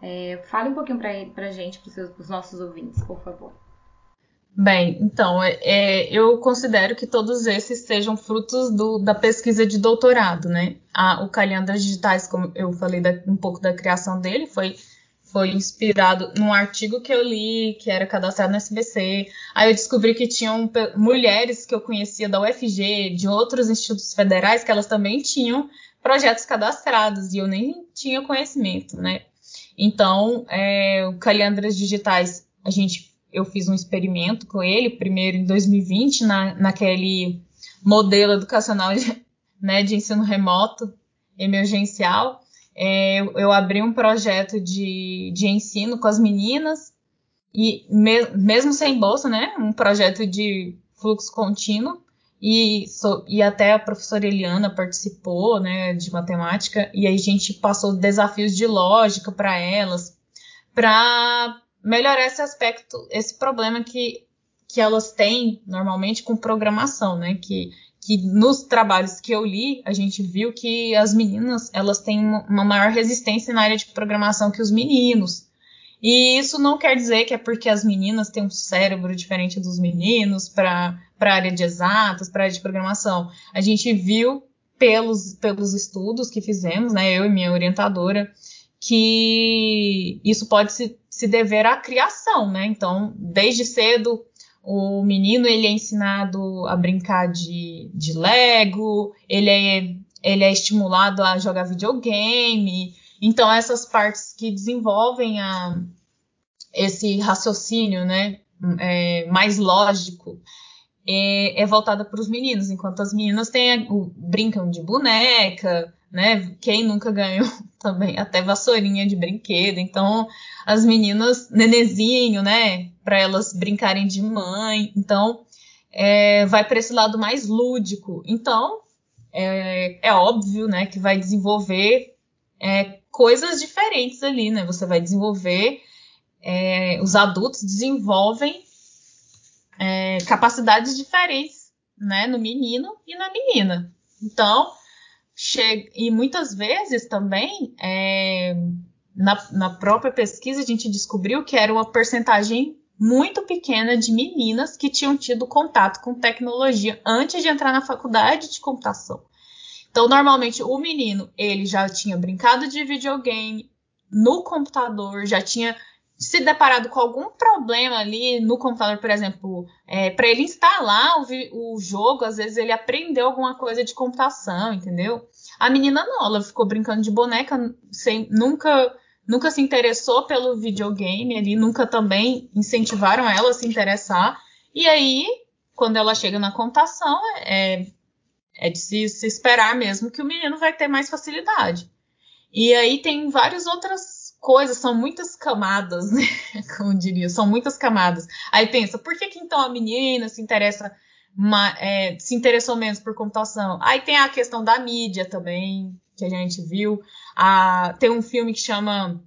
Speaker 2: É, fale um pouquinho para a gente, para os nossos ouvintes, por favor.
Speaker 4: Bem, então, é, é, eu considero que todos esses sejam frutos do, da pesquisa de doutorado, né? A, o Calhandras Digitais, como eu falei da, um pouco da criação dele, foi, foi inspirado num artigo que eu li, que era cadastrado no SBC. Aí eu descobri que tinham mulheres que eu conhecia da UFG, de outros institutos federais, que elas também tinham projetos cadastrados, e eu nem tinha conhecimento, né? Então, é, o Calhandras Digitais, a gente eu fiz um experimento com ele, primeiro em 2020, na, naquele modelo educacional de, né, de ensino remoto emergencial. É, eu, eu, abri um projeto de, de ensino com as meninas, e me, mesmo sem bolsa, né, um projeto de fluxo contínuo, e, so, e até a professora Eliana participou né, de matemática, e aí a gente passou desafios de lógica para elas, para melhorar esse aspecto, esse problema que, que elas têm normalmente com programação, né? Que, que nos trabalhos que eu li, a gente viu que as meninas elas têm uma maior resistência na área de programação que os meninos. E isso não quer dizer que é porque as meninas têm um cérebro diferente dos meninos para a área de exatas, para a área de programação. A gente viu pelos, pelos estudos que fizemos, né, eu e minha orientadora, que isso pode se se dever à criação, né? Então, desde cedo, o menino ele é ensinado a brincar de, de Lego, ele é, ele é estimulado a jogar videogame. Então, essas partes que desenvolvem a, esse raciocínio, né? É, mais lógico, é, é voltada para os meninos, enquanto as meninas têm, brincam de boneca, né? Quem nunca ganhou também até vassourinha de brinquedo. Então, as meninas, nenezinho, né? Para elas brincarem de mãe. Então, é, vai para esse lado mais lúdico. Então, é, é óbvio, né, que vai desenvolver é, coisas diferentes ali, né? Você vai desenvolver, é, os adultos desenvolvem é, capacidades diferentes, né, no menino e na menina. Então, chega, e muitas vezes também, é, na, na própria pesquisa, a gente descobriu que era uma percentagem muito pequena de meninas que tinham tido contato com tecnologia antes de entrar na faculdade de computação. Então, normalmente, o menino, ele já tinha brincado de videogame no computador, já tinha se deparado com algum problema ali no computador, por exemplo, é, para ele instalar o, o, jogo, às vezes ele aprendeu alguma coisa de computação, entendeu? A menina não, ela ficou brincando de boneca, sem, nunca, nunca se interessou pelo videogame ali, nunca também incentivaram ela a se interessar. E aí, quando ela chega na computação, é, é de se, se esperar mesmo que o menino vai ter mais facilidade. E aí tem várias outras coisas, são muitas camadas, né? Como diria, são muitas camadas. Aí pensa, por que, que então a menina se interessa, é, se interessou menos por computação? Aí tem a questão da mídia também, que a gente viu. Ah, tem um filme que chama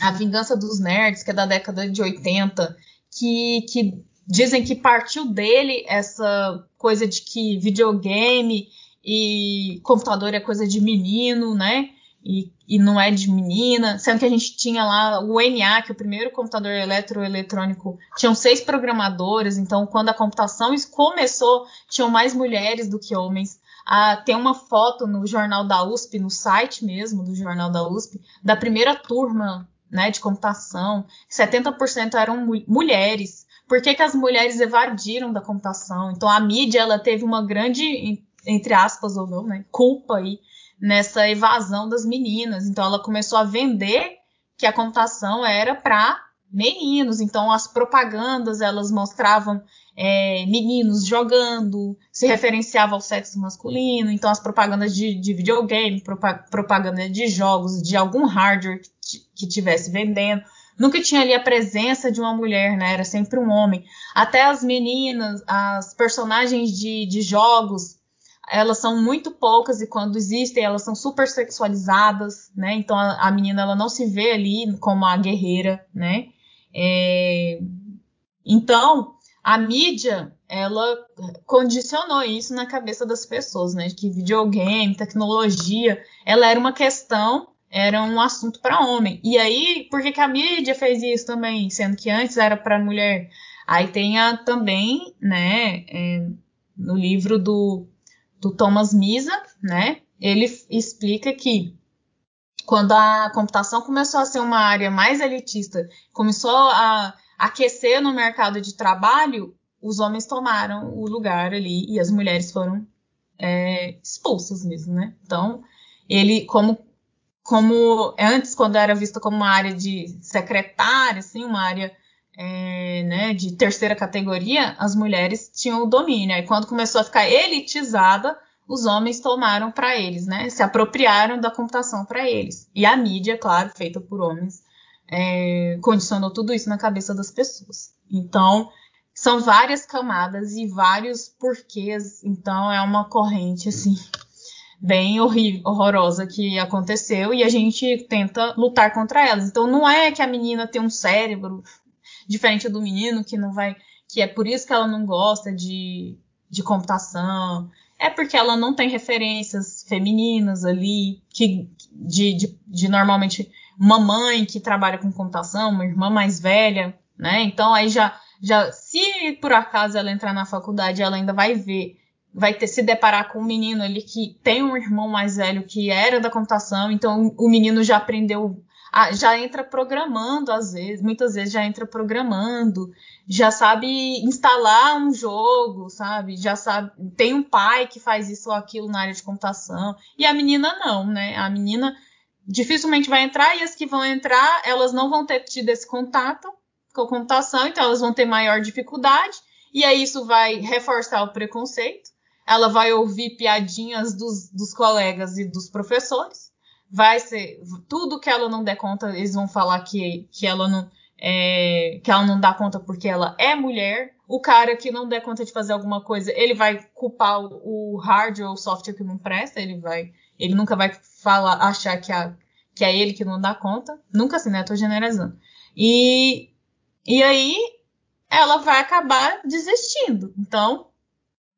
Speaker 4: A Vingança dos Nerds, que é da década de 80, que, que dizem que partiu dele essa coisa de que videogame e computador é coisa de menino, né? E, e não é de menina, sendo que a gente tinha lá o ENIAC, o primeiro computador eletroeletrônico, tinham seis programadores, então quando a computação começou, tinham mais mulheres do que homens. Ah, tem uma foto no jornal da USP, no site mesmo do jornal da USP, da primeira turma né, de computação, 70% eram mulheres. Por que, que as mulheres evadiram da computação? Então a mídia ela teve uma grande, entre aspas ou não, né, culpa aí nessa evasão das meninas. Então ela começou a vender que a computação era para meninos. Então as propagandas elas mostravam é, meninos jogando, se referenciava ao sexo masculino. Então as propagandas de, de videogame, propaganda de jogos, de algum hardware que, que tivesse vendendo nunca tinha ali a presença de uma mulher, né? Era sempre um homem. Até as meninas, as personagens de, de jogos, elas são muito poucas e quando existem, elas são super sexualizadas, né? Então a, a menina ela não se vê ali como a guerreira, né? É... Então a mídia ela condicionou isso na cabeça das pessoas, né? Que videogame, tecnologia, ela era uma questão era um assunto para homem. E aí, por que, que, a mídia fez isso também, sendo que antes era para mulher? Aí tem a, também, né, é, no livro do, do Thomas Misa, né, ele explica que quando a computação começou a ser uma área mais elitista, começou a aquecer no mercado de trabalho, os homens tomaram o lugar ali e as mulheres foram é, expulsas mesmo, né? Então, ele, como como antes, quando era vista como uma área de secretária, assim, uma área é, né, de terceira categoria, as mulheres tinham o domínio. Aí quando começou a ficar elitizada, os homens tomaram para eles, né, se apropriaram da computação para eles. E a mídia, claro, feita por homens, é, condicionou tudo isso na cabeça das pessoas. Então, são várias camadas e vários porquês. Então, é uma corrente, assim, bem horrível, horrorosa que aconteceu e a gente tenta lutar contra elas. Então não é que a menina tem um cérebro diferente do menino que não vai, que é por isso que ela não gosta de, de computação. É porque ela não tem referências femininas ali, que de, de, de normalmente uma mãe que trabalha com computação, uma irmã mais velha, né? Então aí já, já se por acaso ela entrar na faculdade, ela ainda vai ver vai ter se deparar com um menino ali que tem um irmão mais velho que era da computação, então o menino já aprendeu, já entra programando às vezes, muitas vezes já entra programando, já sabe instalar um jogo, sabe? Já sabe, tem um pai que faz isso ou aquilo na área de computação, e a menina não, né? A menina dificilmente vai entrar e as que vão entrar, elas não vão ter tido esse contato com a computação, então elas vão ter maior dificuldade, e aí isso vai reforçar o preconceito ela vai ouvir piadinhas dos, dos colegas e dos professores. Vai ser tudo que ela não der conta, eles vão falar que, que ela não é, que ela não dá conta porque ela é mulher. O cara que não der conta de fazer alguma coisa, ele vai culpar o, hardware ou o software que não presta, ele vai, ele nunca vai falar, achar que, a, que é ele que não dá conta. Nunca assim, né? Tô generalizando. E, e aí ela vai acabar desistindo. Então,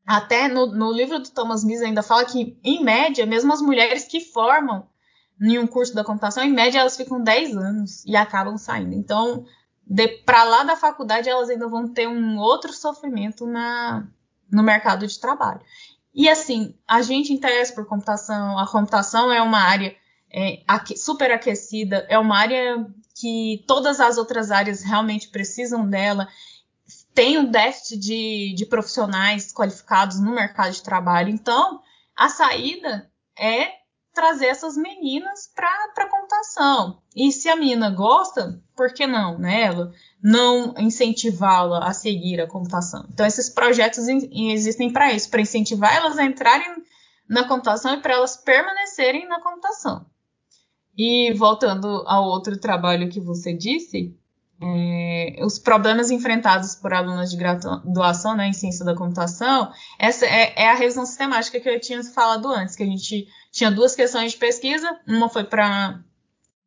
Speaker 4: até no, no livro do Thomas Mises ainda fala que, em média, mesmo as mulheres que formam em um curso da computação, em média elas ficam 10 anos e acabam saindo. Então, para lá da faculdade, elas ainda vão ter um outro sofrimento na, no mercado de trabalho. E assim, a gente interessa por computação, a computação é uma área é, super aquecida, é uma área que todas as outras áreas realmente precisam dela, tem um déficit de, de profissionais qualificados no mercado de trabalho. Então, a saída é trazer essas meninas para a computação. E se a menina gosta, por que não, né? Ela não incentivá-la a seguir a computação. Então, esses projetos existem para isso, para incentivar elas a entrarem na computação e para elas permanecerem na computação. E voltando ao outro trabalho que você disse, é, os problemas enfrentados por alunas de graduação né, em ciência da computação, essa é, é, a revisão sistemática que eu tinha falado antes, que a gente tinha duas questões de pesquisa, uma foi para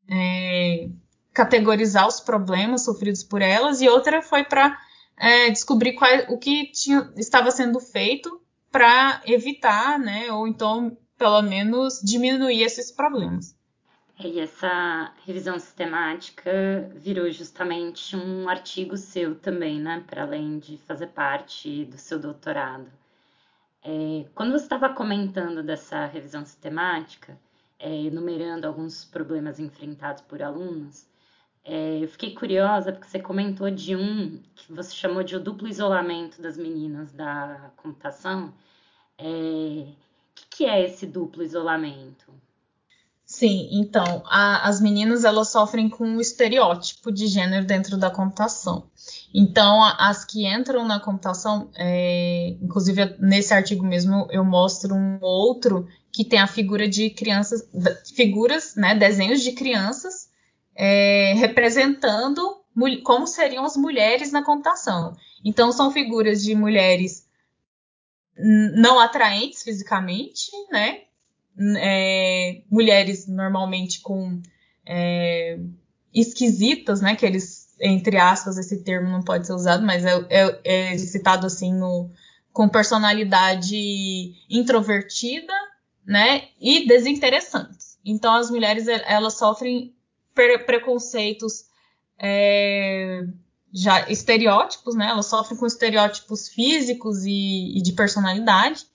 Speaker 4: é, categorizar os problemas sofridos por elas, e outra foi para é, descobrir qual, o que tinha, estava sendo feito para evitar, né, ou então, pelo menos, diminuir esses problemas.
Speaker 3: E essa revisão sistemática virou justamente um artigo seu também, né? Para além de fazer parte do seu doutorado. É, quando você estava comentando dessa revisão sistemática, é, enumerando alguns problemas enfrentados por alunos, é, eu fiquei curiosa porque você comentou de um que você chamou de o duplo isolamento das meninas da computação. É, o que, que é esse duplo isolamento?
Speaker 4: Sim, então, a, as meninas elas sofrem com um estereótipo de gênero dentro da computação. Então, a, as que entram na computação, é, inclusive nesse artigo mesmo eu mostro um outro que tem a figura de crianças, figuras, né, desenhos de crianças é, representando como seriam as mulheres na computação. Então, são figuras de mulheres não atraentes fisicamente, né? É, mulheres normalmente com é, esquisitas, né? Que eles, entre aspas, esse termo não pode ser usado, mas é, é, é citado assim no, com personalidade introvertida, né? E desinteressantes. Então as mulheres elas sofrem pre preconceitos é, já estereótipos, né? Elas sofrem com estereótipos físicos e, e de personalidade.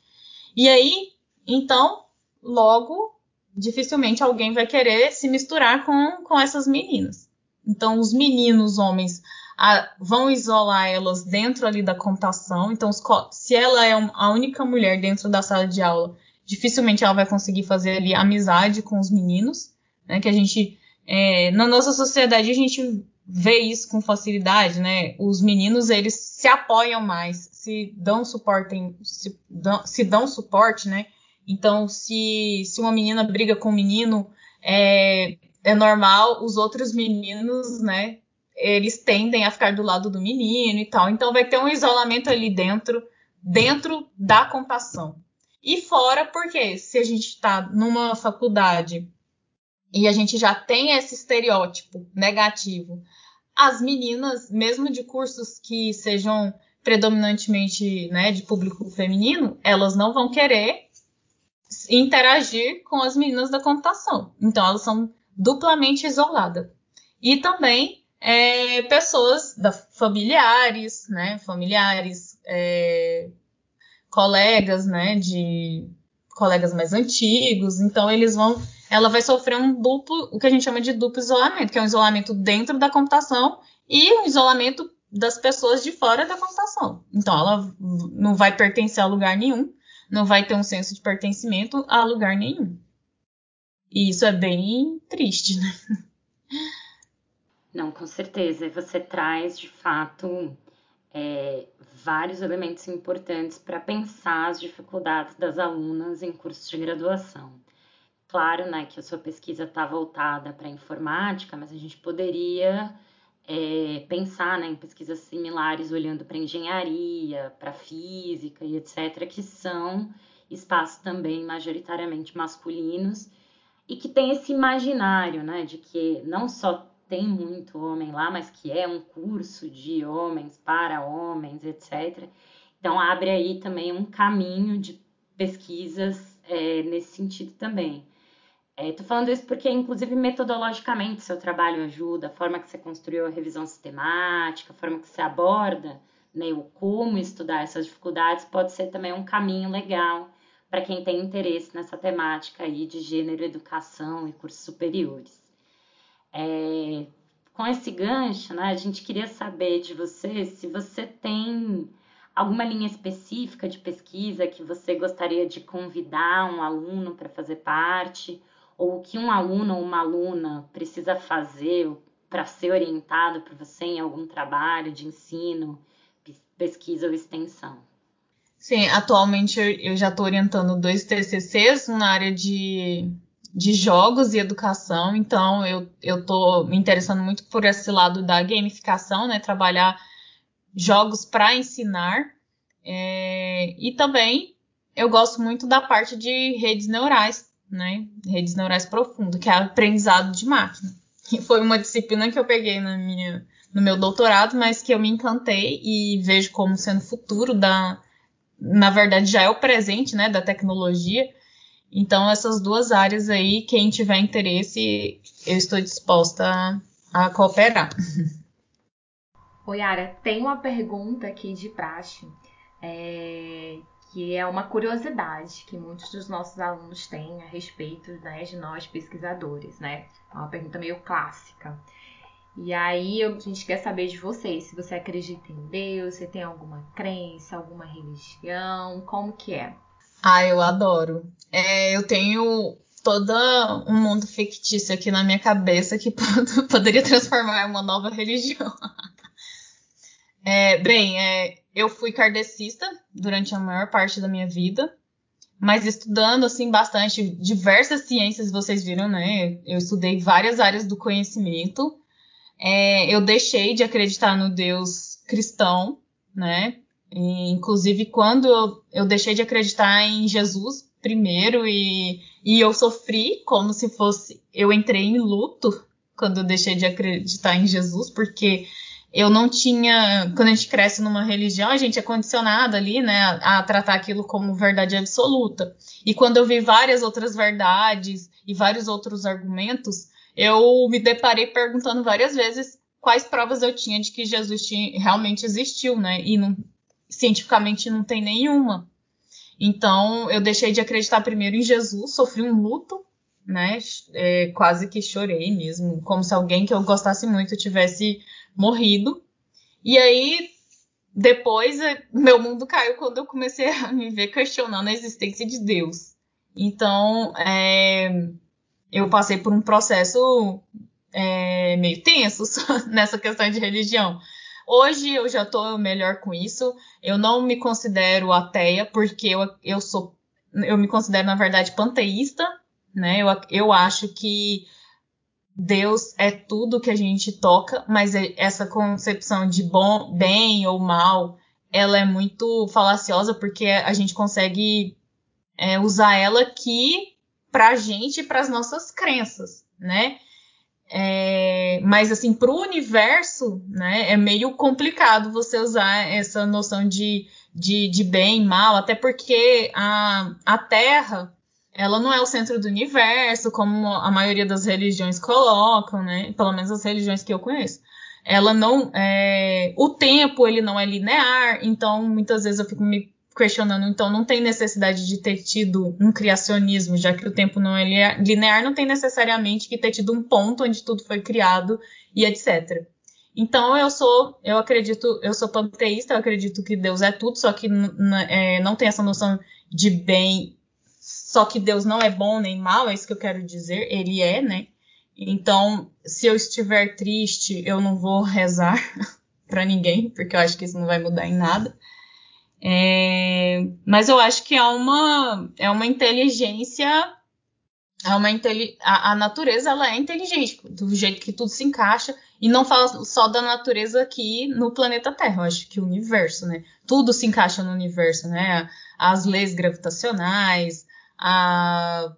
Speaker 4: E aí, então, logo dificilmente alguém vai querer se misturar com, com essas meninas. Então, os meninos homens a, vão isolar elas dentro ali da computação. Então, os, se ela é a única mulher dentro da sala de aula, dificilmente ela vai conseguir fazer ali amizade com os meninos, né? Que a gente é, na nossa sociedade a gente vê isso com facilidade, né? Os meninos eles se apoiam mais, se dão suporte, se dão, se dão suporte, né? Então, se, se uma menina briga com um menino, é, é normal os outros meninos, né? Eles tendem a ficar do lado do menino e tal. Então, vai ter um isolamento ali dentro, dentro da computação. E fora, porque se a gente está numa faculdade e a gente já tem esse estereótipo negativo, as meninas, mesmo de cursos que sejam predominantemente né, de público feminino, elas não vão querer interagir com as meninas da computação. Então, elas são duplamente isoladas. E também é, pessoas da, familiares, né? Familiares, é, colegas, né? De colegas mais antigos. Então, eles vão. Ela vai sofrer um duplo, o que a gente chama de duplo isolamento, que é um isolamento dentro da computação e um isolamento das pessoas de fora da computação. Então, ela não vai pertencer a lugar nenhum não vai ter um senso de pertencimento a lugar nenhum. E isso é bem triste, né?
Speaker 3: Não, com certeza. Você traz, de fato, é, vários elementos importantes para pensar as dificuldades das alunas em cursos de graduação. Claro, né, que a sua pesquisa está voltada para informática, mas a gente poderia é, pensar né, em pesquisas similares olhando para engenharia, para física e etc., que são espaços também majoritariamente masculinos e que tem esse imaginário né, de que não só tem muito homem lá, mas que é um curso de homens para homens, etc. Então abre aí também um caminho de pesquisas é, nesse sentido também. Estou é, falando isso porque, inclusive, metodologicamente, seu trabalho ajuda, a forma que você construiu a revisão sistemática, a forma que você aborda né, o como estudar essas dificuldades pode ser também um caminho legal para quem tem interesse nessa temática aí de gênero, educação e cursos superiores. É, com esse gancho, né, a gente queria saber de você se você tem alguma linha específica de pesquisa que você gostaria de convidar um aluno para fazer parte, ou o que um aluno ou uma aluna precisa fazer para ser orientado por você em algum trabalho de ensino, pesquisa ou extensão.
Speaker 4: Sim, atualmente eu já estou orientando dois TCCs na área de, de jogos e educação, então eu estou me interessando muito por esse lado da gamificação, né? Trabalhar jogos para ensinar. É, e também eu gosto muito da parte de redes neurais, né? Redes neurais profundas, que é aprendizado de máquina. Que foi uma disciplina que eu peguei na minha, no meu doutorado, mas que eu me encantei e vejo como sendo futuro da. Na verdade, já é o presente, né? Da tecnologia. Então, essas duas áreas aí, quem tiver interesse, eu estou disposta a, a cooperar.
Speaker 2: Oi, Ara, tem uma pergunta aqui de praxe. É, que é uma curiosidade que muitos dos nossos alunos têm a respeito né, de nós pesquisadores, né? É uma pergunta meio clássica. E aí a gente quer saber de vocês, se você acredita em Deus, se tem alguma crença, alguma religião, como que é?
Speaker 4: Ah, eu adoro. É, eu tenho todo um mundo fictício aqui na minha cabeça que poderia transformar em uma nova religião. É, bem, é, eu fui kardecista durante a maior parte da minha vida, mas estudando assim bastante diversas ciências, vocês viram, né? Eu estudei várias áreas do conhecimento. É, eu deixei de acreditar no Deus cristão, né? E, inclusive quando eu, eu deixei de acreditar em Jesus primeiro e, e eu sofri como se fosse eu entrei em luto quando eu deixei de acreditar em Jesus, porque eu não tinha. Quando a gente cresce numa religião, a gente é condicionado ali, né, a, tratar aquilo como verdade absoluta. E quando eu vi várias outras verdades e vários outros argumentos, eu me deparei perguntando várias vezes quais provas eu tinha de que Jesus tinha, realmente existiu, né? E não, cientificamente não tem nenhuma. Então eu deixei de acreditar primeiro em Jesus, sofri um luto, né? É, quase que chorei mesmo, como se alguém que eu gostasse muito tivesse morrido. E aí, depois, é, meu mundo caiu quando eu comecei a me ver questionando a existência de Deus. Então, é, eu passei por um processo é, meio tenso nessa questão de religião. Hoje eu já estou melhor com isso. Eu não me considero ateia, porque eu, eu sou. Eu me considero, na verdade, panteísta, né? Eu, eu acho que Deus é tudo que a gente toca, mas é, essa concepção de bom, bem ou mal, ela é muito falaciosa porque a gente consegue é, usar ela aqui para a gente e para as nossas crenças, né? É, mas assim, para o universo, né, é meio complicado você usar essa noção de, de, de bem mal, até porque a, a Terra ela não é o centro do universo, como a maioria das religiões colocam, né? Pelo menos as religiões que eu conheço. Ela não. É... O tempo ele não é linear, então muitas vezes eu fico me questionando, então não tem necessidade de ter tido um criacionismo, já que o tempo não é linear, não tem necessariamente que ter tido um ponto onde tudo foi criado e etc. Então eu sou, eu acredito, eu sou panteísta, eu acredito que Deus é tudo, só que é, não tem essa noção de bem só que Deus não é bom nem mal, é isso que eu quero dizer. Ele é, né? Então, se eu estiver triste, eu não vou rezar para ninguém, porque eu acho que isso não vai mudar em nada. É, mas eu acho que é uma, é uma inteligência. É uma a, a natureza ela é inteligente, do jeito que tudo se encaixa. E não fala só da natureza aqui no planeta Terra, eu acho que o universo, né? Tudo se encaixa no universo, né? As leis gravitacionais, a,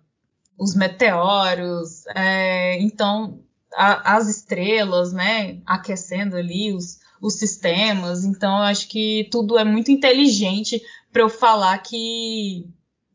Speaker 4: os meteoros, é, então a, as estrelas, né? Aquecendo ali os, os sistemas. Então eu acho que tudo é muito inteligente para eu falar que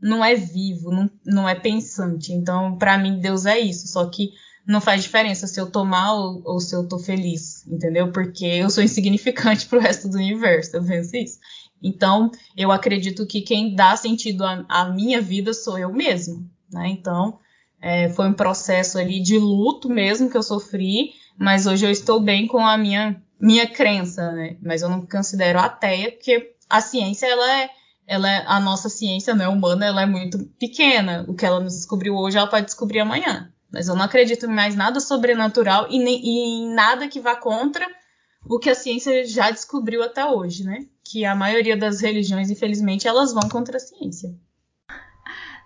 Speaker 4: não é vivo, não, não é pensante. Então, para mim, Deus é isso. Só que não faz diferença se eu tô mal ou, se eu tô feliz, entendeu? Porque eu sou insignificante pro resto do universo, eu penso isso. Então, eu acredito que quem dá sentido à, minha vida sou eu mesmo, né? Então, é, foi um processo ali de luto mesmo que eu sofri, mas hoje eu estou bem com a minha, minha crença, né? Mas eu não considero ateia, porque a ciência, ela é, ela é, a nossa ciência né, humana, ela é muito pequena. O que ela nos descobriu hoje, ela pode descobrir amanhã. Mas eu não acredito em mais nada sobrenatural e, nem, e em nada que vá contra o que a ciência já descobriu até hoje, né? Que a maioria das religiões, infelizmente, elas vão contra a ciência.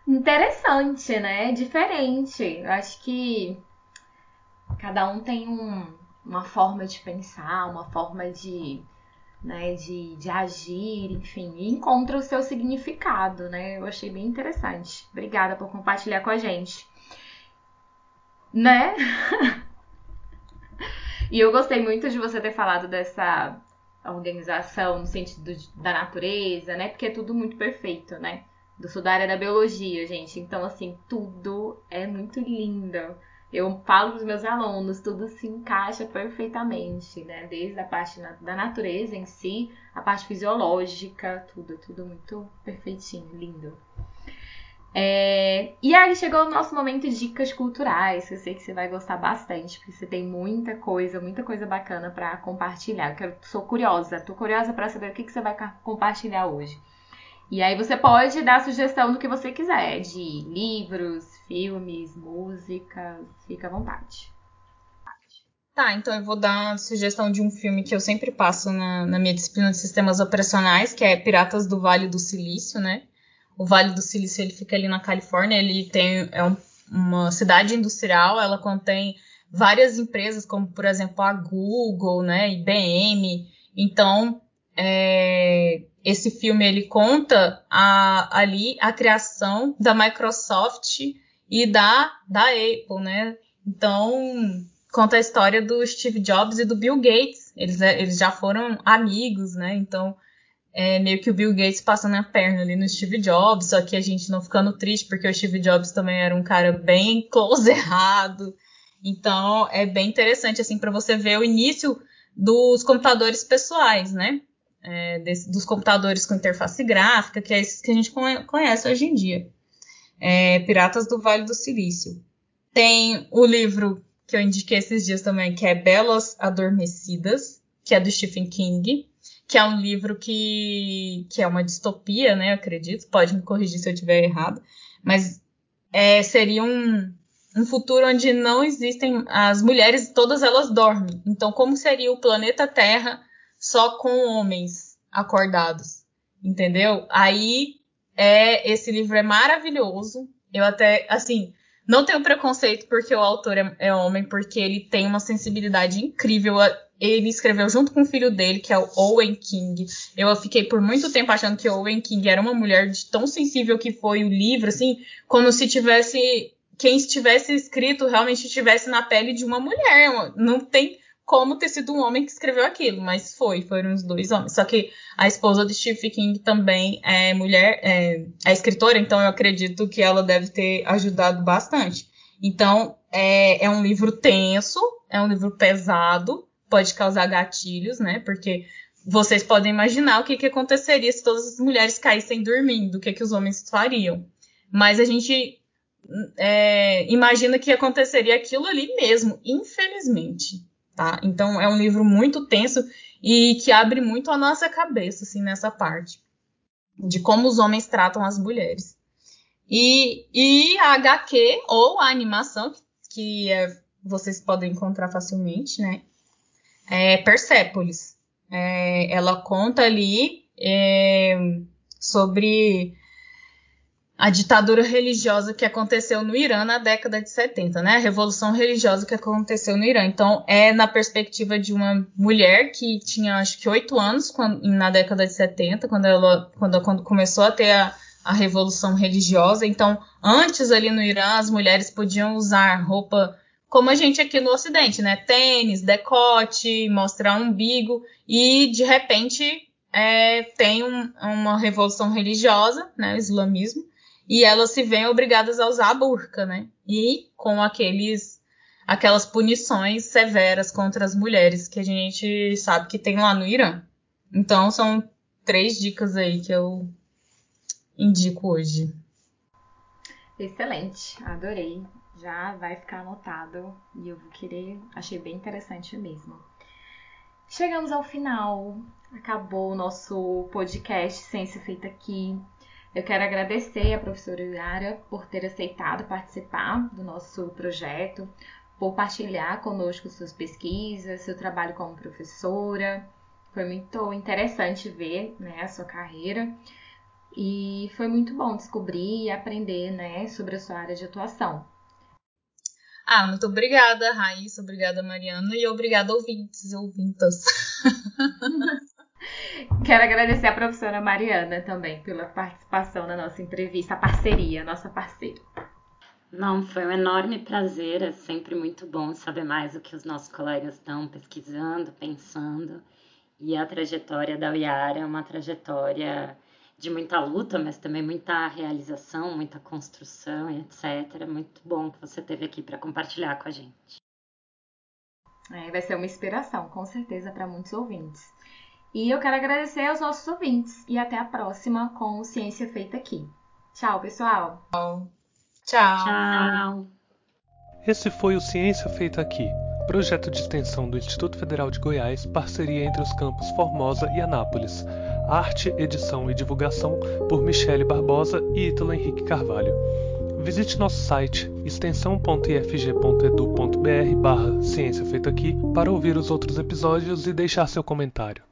Speaker 2: Interessante, né? Diferente. Eu acho que cada um tem um, uma forma de pensar, uma forma de, né, de, de agir, enfim, e encontra o seu significado, né? Eu achei bem interessante. Obrigada por compartilhar com a gente né? e eu gostei muito de você ter falado dessa organização no sentido da natureza, né? Porque é tudo muito perfeito, né? Do sou da área da biologia, gente. Então, assim, tudo é muito lindo. Eu falo para os meus alunos, tudo se encaixa perfeitamente, né? Desde a parte da natureza em si, a parte fisiológica, tudo, tudo muito perfeitinho, lindo. É... E aí chegou o nosso momento de dicas culturais, que eu sei que você vai gostar bastante, porque você tem muita coisa, muita coisa bacana para compartilhar. Eu sou curiosa, tô curiosa para saber o que, que você vai compartilhar hoje. E aí você pode dar sugestão do que você quiser, de livros, filmes, músicas, fica à vontade.
Speaker 4: Tá, então eu vou dar uma sugestão de um filme que eu sempre passo na, na minha disciplina de sistemas operacionais, que é Piratas do Vale do Silício, né? O Vale do Silício ele fica ali na Califórnia, ele tem é um, uma cidade industrial, ela contém várias empresas, como por exemplo a Google, né, IBM. Então, é, esse filme ele conta a, ali a criação da Microsoft e da, da Apple, né? Então, conta a história do Steve Jobs e do Bill Gates. Eles, eles já foram amigos, né? Então, é meio que o Bill Gates passando a perna ali no Steve Jobs, só que a gente não ficando triste, porque o Steve Jobs também era um cara bem close errado. Então é bem interessante assim para você ver o início dos computadores pessoais, né? É, desse, dos computadores com interface gráfica, que é esses que a gente conhece hoje em dia. É, Piratas do Vale do Silício. Tem o livro que eu indiquei esses dias também, que é Belas Adormecidas, que é do Stephen King que é um livro que, que é uma distopia, né? Acredito. Pode me corrigir se eu estiver errado. Mas é, seria um, um futuro onde não existem. As mulheres, todas elas dormem. Então, como seria o planeta Terra só com homens acordados? Entendeu? Aí é esse livro é maravilhoso. Eu até, assim, não tenho preconceito porque o autor é, é homem, porque ele tem uma sensibilidade incrível ele escreveu junto com o filho dele, que é o Owen King. Eu fiquei por muito tempo achando que o Owen King era uma mulher de tão sensível que foi o livro, assim, como se tivesse. Quem estivesse escrito realmente estivesse na pele de uma mulher. Não tem como ter sido um homem que escreveu aquilo, mas foi, foram os dois homens. Só que a esposa de Stephen King também é mulher, é, é escritora, então eu acredito que ela deve ter ajudado bastante. Então, é, é um livro tenso, é um livro pesado, pode causar gatilhos, né? Porque vocês podem imaginar o que, que aconteceria se todas as mulheres caíssem dormindo, o que, que os homens fariam. Mas a gente é, imagina que aconteceria aquilo ali mesmo, infelizmente. Tá? Então é um livro muito tenso e que abre muito a nossa cabeça assim, nessa parte de como os homens tratam as mulheres. E, e a HQ ou a animação, que é, vocês podem encontrar facilmente, né? é Persépolis. É, ela conta ali é, sobre a ditadura religiosa que aconteceu no Irã na década de 70, né? A revolução religiosa que aconteceu no Irã. Então, é na perspectiva de uma mulher que tinha, acho que, oito anos quando, na década de 70, quando ela quando, quando começou a ter a, a revolução religiosa. Então, antes ali no Irã, as mulheres podiam usar roupa como a gente aqui no Ocidente, né? Tênis, decote, mostrar umbigo, e de repente é, tem um, uma revolução religiosa, né? O islamismo e elas se veem obrigadas a usar a burca, né? E com aqueles aquelas punições severas contra as mulheres que a gente sabe que tem lá no Irã. Então são três dicas aí que eu indico hoje.
Speaker 2: Excelente, adorei. Já vai ficar anotado e eu vou querer, achei bem interessante mesmo. Chegamos ao final, acabou o nosso podcast Ciência Feita Aqui. Eu quero agradecer a professora Yara por ter aceitado participar do nosso projeto, por partilhar conosco suas pesquisas, seu trabalho como professora. Foi muito interessante ver né, a sua carreira e foi muito bom descobrir e aprender né, sobre a sua área de atuação.
Speaker 4: Ah, muito obrigada, Raíssa, obrigada, Mariana, e obrigada, ouvintes e ouvintas.
Speaker 2: Quero agradecer a professora Mariana também pela participação na nossa entrevista, a parceria, nossa parceira.
Speaker 3: Não, foi um enorme prazer, é sempre muito bom saber mais o que os nossos colegas estão pesquisando, pensando. E a trajetória da Uiara é uma trajetória de muita luta, mas também muita realização, muita construção etc. Muito bom que você esteve aqui para compartilhar com a gente.
Speaker 2: É, vai ser uma inspiração, com certeza, para muitos ouvintes. E eu quero agradecer aos nossos ouvintes e até a próxima com Ciência Feita Aqui. Tchau, pessoal.
Speaker 4: Tchau.
Speaker 3: Tchau.
Speaker 5: Esse foi o Ciência Feita Aqui, projeto de extensão do Instituto Federal de Goiás, parceria entre os campos Formosa e Anápolis. Arte, edição e divulgação por Michele Barbosa e Ítalo Henrique Carvalho. Visite nosso site extensão.ifg.edu.br barra Ciência Feita Aqui para ouvir os outros episódios e deixar seu comentário.